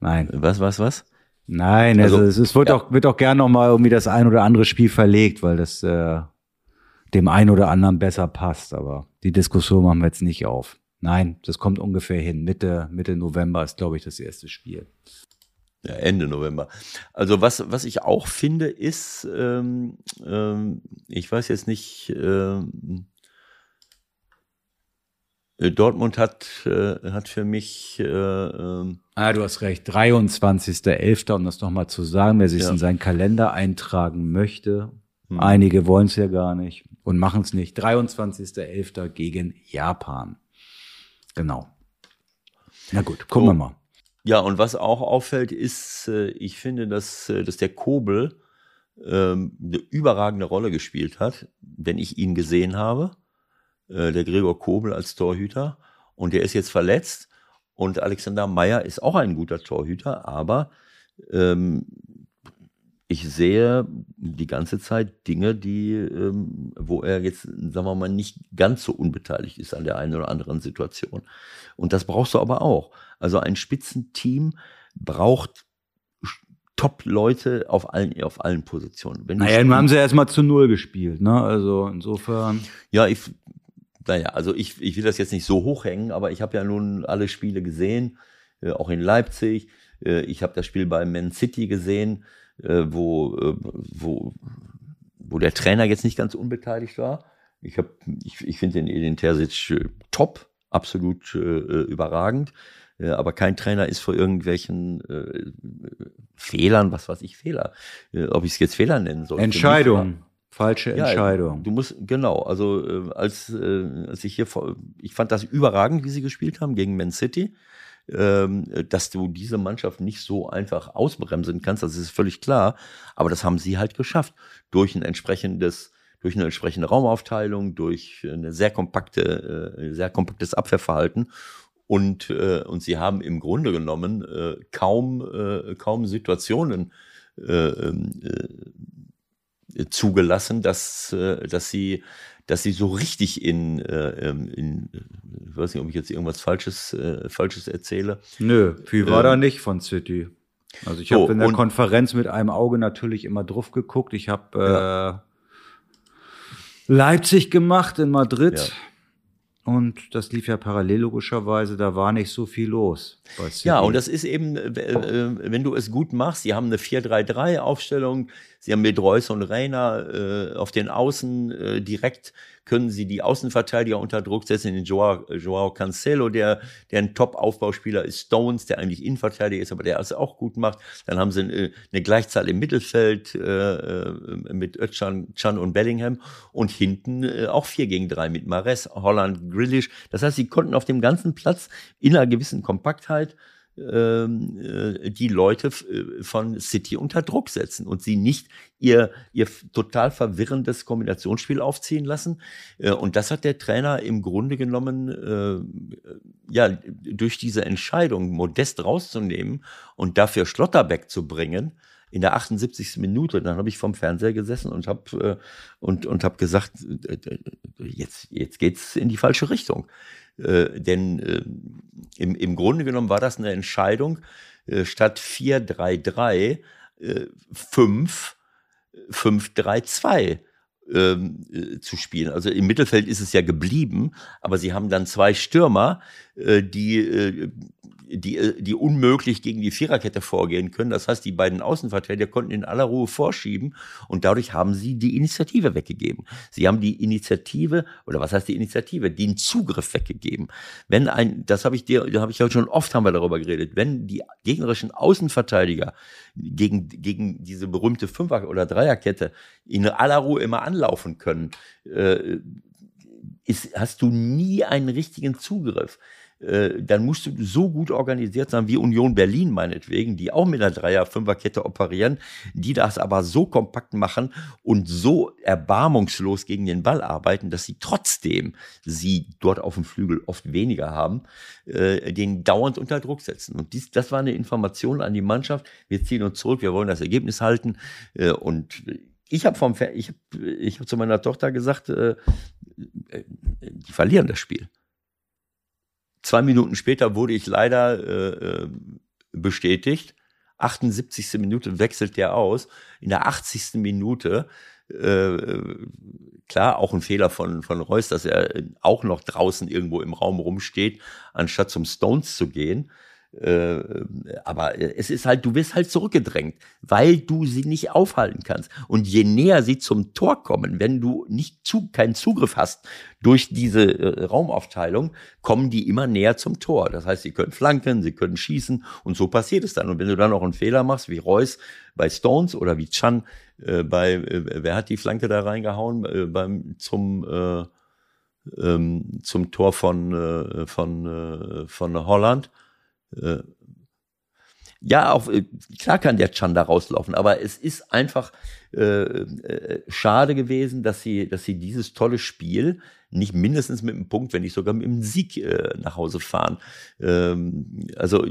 Nein. Was, was, was? Nein, also, also es, wird ja. auch wird auch gern nochmal irgendwie das ein oder andere Spiel verlegt, weil das äh, dem einen oder anderen besser passt. Aber die Diskussion machen wir jetzt nicht auf. Nein, das kommt ungefähr hin. Mitte, Mitte November ist, glaube ich, das erste Spiel. Ja, Ende November. Also was, was ich auch finde, ist, ähm, ähm, ich weiß jetzt nicht, ähm, äh, Dortmund hat, äh, hat für mich. Äh, ähm, ah, du hast recht. 23.11., um das nochmal zu sagen, wer sich ja. in seinen Kalender eintragen möchte. Hm. Einige wollen es ja gar nicht und machen es nicht. 23.11. gegen Japan. Genau. Na gut, gucken so. wir mal. Ja, und was auch auffällt, ist, äh, ich finde, dass, äh, dass der Kobel ähm, eine überragende Rolle gespielt hat, wenn ich ihn gesehen habe. Äh, der Gregor Kobel als Torhüter. Und der ist jetzt verletzt. Und Alexander Meyer ist auch ein guter Torhüter, aber ähm, ich sehe die ganze Zeit Dinge, die, ähm, wo er jetzt, sagen wir mal, nicht ganz so unbeteiligt ist an der einen oder anderen Situation. Und das brauchst du aber auch. Also ein Spitzenteam braucht Top-Leute auf allen, auf allen Positionen. Wenn naja, nun haben sie erstmal zu Null gespielt, ne? Also insofern. Ja, ich, naja, also ich, ich will das jetzt nicht so hochhängen, aber ich habe ja nun alle Spiele gesehen, äh, auch in Leipzig. Äh, ich habe das Spiel bei Man City gesehen, äh, wo, äh, wo, wo der Trainer jetzt nicht ganz unbeteiligt war. Ich, hab, ich, ich finde den Edin Terzic äh, top, absolut äh, überragend. Äh, aber kein Trainer ist vor irgendwelchen Fehlern, was weiß ich, Fehler. Ob ich es jetzt Fehler nennen soll. Entscheidung. Falsche ja, Entscheidung. Du musst, genau, also äh, als, äh, als ich hier vor, ich fand das überragend, wie sie gespielt haben gegen Man City. Ähm, dass du diese Mannschaft nicht so einfach ausbremsen kannst, das ist völlig klar. Aber das haben sie halt geschafft. Durch ein entsprechendes, durch eine entsprechende Raumaufteilung, durch eine sehr kompakte, äh, sehr kompaktes Abwehrverhalten. Und, äh, und sie haben im Grunde genommen äh, kaum, kaum Situationen äh, ähm, äh, zugelassen, dass, dass sie dass sie so richtig in, äh, ähm, in ich weiß nicht, ob ich jetzt irgendwas Falsches, äh, Falsches erzähle. Nö, viel war ähm, da nicht von City. Also ich so, habe in der Konferenz mit einem Auge natürlich immer drauf geguckt. Ich habe ja. äh, Leipzig gemacht in Madrid. Ja. Und das lief ja parallel logischerweise, da war nicht so viel los. Ja, und das ist eben, äh, äh, wenn du es gut machst, sie haben eine 4-3-3-Aufstellung, sie haben mit Reus und Reiner äh, auf den Außen äh, direkt können sie die Außenverteidiger unter Druck setzen. Den Joao, Joao Cancelo, der, der ein Top-Aufbauspieler ist, Stones, der eigentlich Innenverteidiger ist, aber der es auch gut macht. Dann haben sie eine, eine Gleichzahl im Mittelfeld äh, äh mit Özcan Chan und Bellingham und hinten äh, auch 4 gegen 3 mit Mares, Holland, Grillish. Das heißt, sie konnten auf dem ganzen Platz in einer gewissen Kompaktheit äh, die Leute äh, von City unter Druck setzen und sie nicht ihr, ihr total verwirrendes Kombinationsspiel aufziehen lassen. Äh, und das hat der Trainer im Grunde genommen, ja, durch diese Entscheidung, Modest rauszunehmen und dafür Schlotterbeck zu bringen, in der 78. Minute, dann habe ich vom Fernseher gesessen und habe und und habe gesagt, jetzt jetzt geht's in die falsche Richtung. Äh, denn äh, im, im Grunde genommen war das eine Entscheidung, äh, statt 4-3-3, äh, 5, 5-3-2 ähm, äh, zu spielen. Also im Mittelfeld ist es ja geblieben, aber sie haben dann zwei Stürmer, äh, die äh, die, äh, die unmöglich gegen die Viererkette vorgehen können. Das heißt, die beiden Außenverteidiger konnten in aller Ruhe vorschieben und dadurch haben sie die Initiative weggegeben. Sie haben die Initiative, oder was heißt die Initiative? Den Zugriff weggegeben. Wenn ein, das habe ich dir, da habe ich ja schon oft haben wir darüber geredet, wenn die gegnerischen Außenverteidiger gegen, gegen diese berühmte Fünfer- oder Dreierkette in aller Ruhe immer anlaufen können, äh, ist, hast du nie einen richtigen Zugriff. Äh, dann musst du so gut organisiert sein wie Union Berlin meinetwegen, die auch mit einer Dreier-Fünfer-Kette operieren, die das aber so kompakt machen und so erbarmungslos gegen den Ball arbeiten, dass sie trotzdem sie dort auf dem Flügel oft weniger haben, äh, den dauernd unter Druck setzen. Und dies, das war eine Information an die Mannschaft. Wir ziehen uns zurück, wir wollen das Ergebnis halten. Äh, und ich habe ich hab, ich hab zu meiner Tochter gesagt, äh, äh die verlieren das Spiel. Zwei Minuten später wurde ich leider äh, äh bestätigt. 78. Minute wechselt der aus. In der 80. Minute, äh, klar, auch ein Fehler von, von Reus, dass er auch noch draußen irgendwo im Raum rumsteht, anstatt zum Stones zu gehen. Äh, aber es ist halt, du wirst halt zurückgedrängt, weil du sie nicht aufhalten kannst. Und je näher sie zum Tor kommen, wenn du nicht zu, keinen Zugriff hast durch diese äh, Raumaufteilung, kommen die immer näher zum Tor. Das heißt, sie können flanken, sie können schießen und so passiert es dann. Und wenn du dann noch einen Fehler machst, wie Reus bei Stones oder wie Chan äh, bei, äh, wer hat die Flanke da reingehauen, äh, beim, zum, äh, ähm, zum Tor von, äh, von, äh, von Holland, äh, ja, auch äh, klar kann der Chan da rauslaufen, aber es ist einfach äh, äh, schade gewesen, dass sie, dass sie dieses tolle Spiel nicht mindestens mit einem Punkt, wenn nicht sogar mit einem Sieg äh, nach Hause fahren. Ähm, also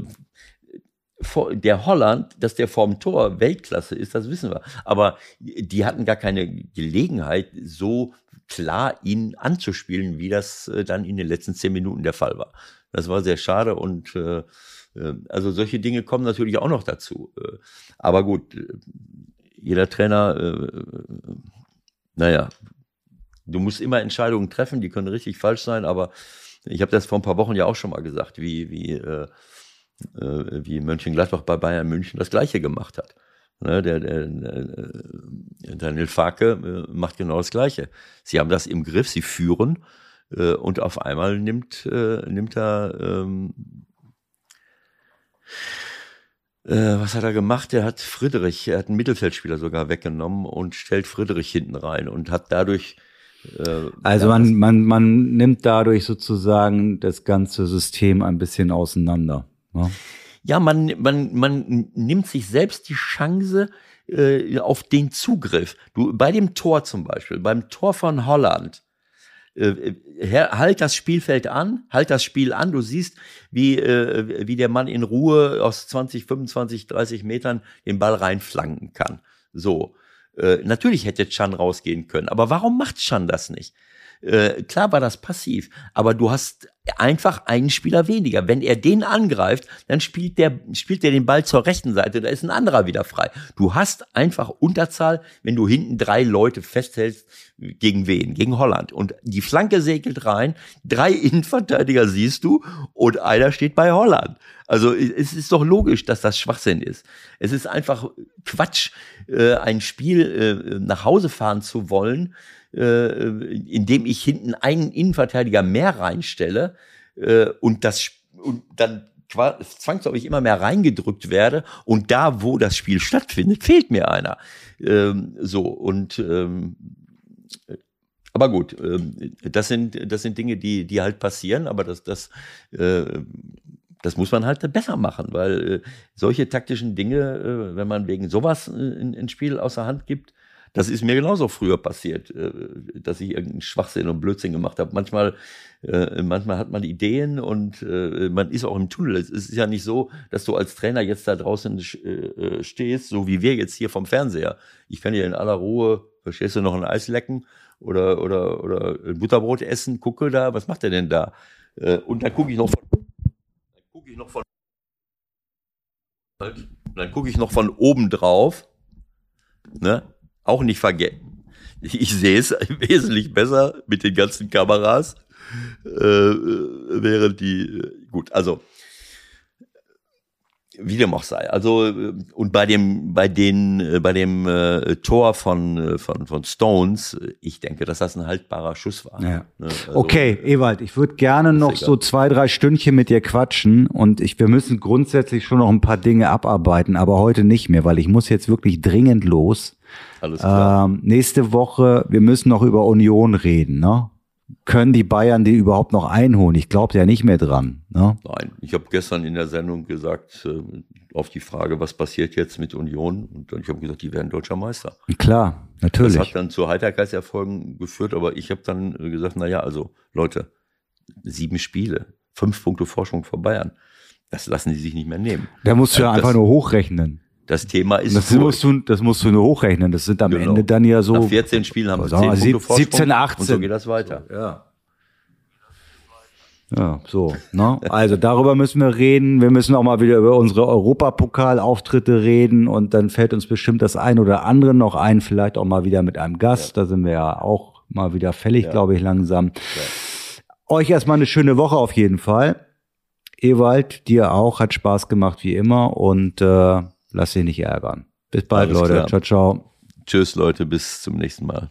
der Holland, dass der vorm Tor Weltklasse ist, das wissen wir. Aber die hatten gar keine Gelegenheit, so klar ihn anzuspielen, wie das äh, dann in den letzten zehn Minuten der Fall war. Das war sehr schade und äh, äh, also solche Dinge kommen natürlich auch noch dazu. Äh, aber gut, jeder Trainer, äh, naja, Du musst immer Entscheidungen treffen, die können richtig falsch sein, aber ich habe das vor ein paar Wochen ja auch schon mal gesagt, wie, wie, äh, wie Mönchengladbach bei Bayern München das Gleiche gemacht hat. Ne, der, der, der, Daniel Farke äh, macht genau das Gleiche. Sie haben das im Griff, sie führen äh, und auf einmal nimmt, äh, nimmt er ähm, äh, was hat er gemacht? Er hat Friedrich, er hat einen Mittelfeldspieler sogar weggenommen und stellt Friedrich hinten rein und hat dadurch äh, also man, man, man nimmt dadurch sozusagen das ganze System ein bisschen auseinander. Ne? Ja, man, man, man nimmt sich selbst die Chance äh, auf den Zugriff. Du, bei dem Tor zum Beispiel, beim Tor von Holland, äh, halt das Spielfeld an, halt das Spiel an. Du siehst, wie, äh, wie der Mann in Ruhe aus 20, 25, 30 Metern den Ball reinflanken kann. So. Äh, natürlich hätte Chan rausgehen können, aber warum macht Chan das nicht? Äh, klar war das passiv, aber du hast einfach einen Spieler weniger. Wenn er den angreift, dann spielt der, spielt der den Ball zur rechten Seite, da ist ein anderer wieder frei. Du hast einfach Unterzahl, wenn du hinten drei Leute festhältst, gegen wen? Gegen Holland. Und die Flanke segelt rein, drei [LAUGHS] Innenverteidiger siehst du und einer steht bei Holland. Also es ist doch logisch, dass das Schwachsinn ist. Es ist einfach Quatsch, äh, ein Spiel äh, nach Hause fahren zu wollen, indem ich hinten einen Innenverteidiger mehr reinstelle äh, und das und dann zwangsläufig immer mehr reingedrückt werde und da, wo das Spiel stattfindet, fehlt mir einer. Ähm, so und ähm, aber gut, ähm, das sind das sind Dinge, die die halt passieren, aber das das äh, das muss man halt besser machen, weil äh, solche taktischen Dinge, äh, wenn man wegen sowas ein, ein Spiel außer Hand gibt, das ist mir genauso früher passiert, äh, dass ich irgendeinen Schwachsinn und Blödsinn gemacht habe. Manchmal, äh, manchmal hat man Ideen und äh, man ist auch im Tunnel. Es ist ja nicht so, dass du als Trainer jetzt da draußen stehst, so wie wir jetzt hier vom Fernseher. Ich kann hier in aller Ruhe, verstehst du, noch ein Eis lecken oder, oder, oder ein Butterbrot essen, gucke da, was macht er denn da? Und dann gucke ich noch von, dann gucke ich noch von, dann gucke ich noch von oben drauf, ne? Auch nicht vergessen. Ich sehe es [LAUGHS] wesentlich besser mit den ganzen Kameras, äh, während die, gut, also wie dem auch sei. Also und bei dem bei den bei dem äh, Tor von von von Stones, ich denke, dass das ein haltbarer Schuss war. Ja. Ne? Also, okay, Ewald, ich würde gerne noch so zwei drei Stündchen mit dir quatschen und ich wir müssen grundsätzlich schon noch ein paar Dinge abarbeiten, aber heute nicht mehr, weil ich muss jetzt wirklich dringend los. Alles klar. Ähm, nächste Woche, wir müssen noch über Union reden, ne? Können die Bayern die überhaupt noch einholen? Ich glaube ja nicht mehr dran. Ne? Nein, ich habe gestern in der Sendung gesagt, äh, auf die Frage, was passiert jetzt mit Union, und ich habe gesagt, die werden deutscher Meister. Klar, natürlich. Das hat dann zu Heiterkeitserfolgen geführt, aber ich habe dann gesagt, na ja, also Leute, sieben Spiele, fünf Punkte Forschung vor Bayern. Das lassen die sich nicht mehr nehmen. Da musst du ja also einfach nur hochrechnen das Thema ist. Das musst, du, das musst du nur hochrechnen. Das sind am genau. Ende dann ja so. Nach 14 Spielen haben wir 10 Punkte Vorsprung 17, 18. Und so geht das weiter. Ja. Ja, so. Ne? Also darüber müssen wir reden. Wir müssen auch mal wieder über unsere Europapokalauftritte reden und dann fällt uns bestimmt das ein oder andere noch ein, vielleicht auch mal wieder mit einem Gast. Ja. Da sind wir ja auch mal wieder fällig, ja. glaube ich, langsam. Ja. Euch erstmal eine schöne Woche auf jeden Fall. Ewald, dir auch, hat Spaß gemacht wie immer und äh, Lass dich nicht ärgern. Bis bald, Alles Leute. Klar. Ciao, ciao. Tschüss, Leute. Bis zum nächsten Mal.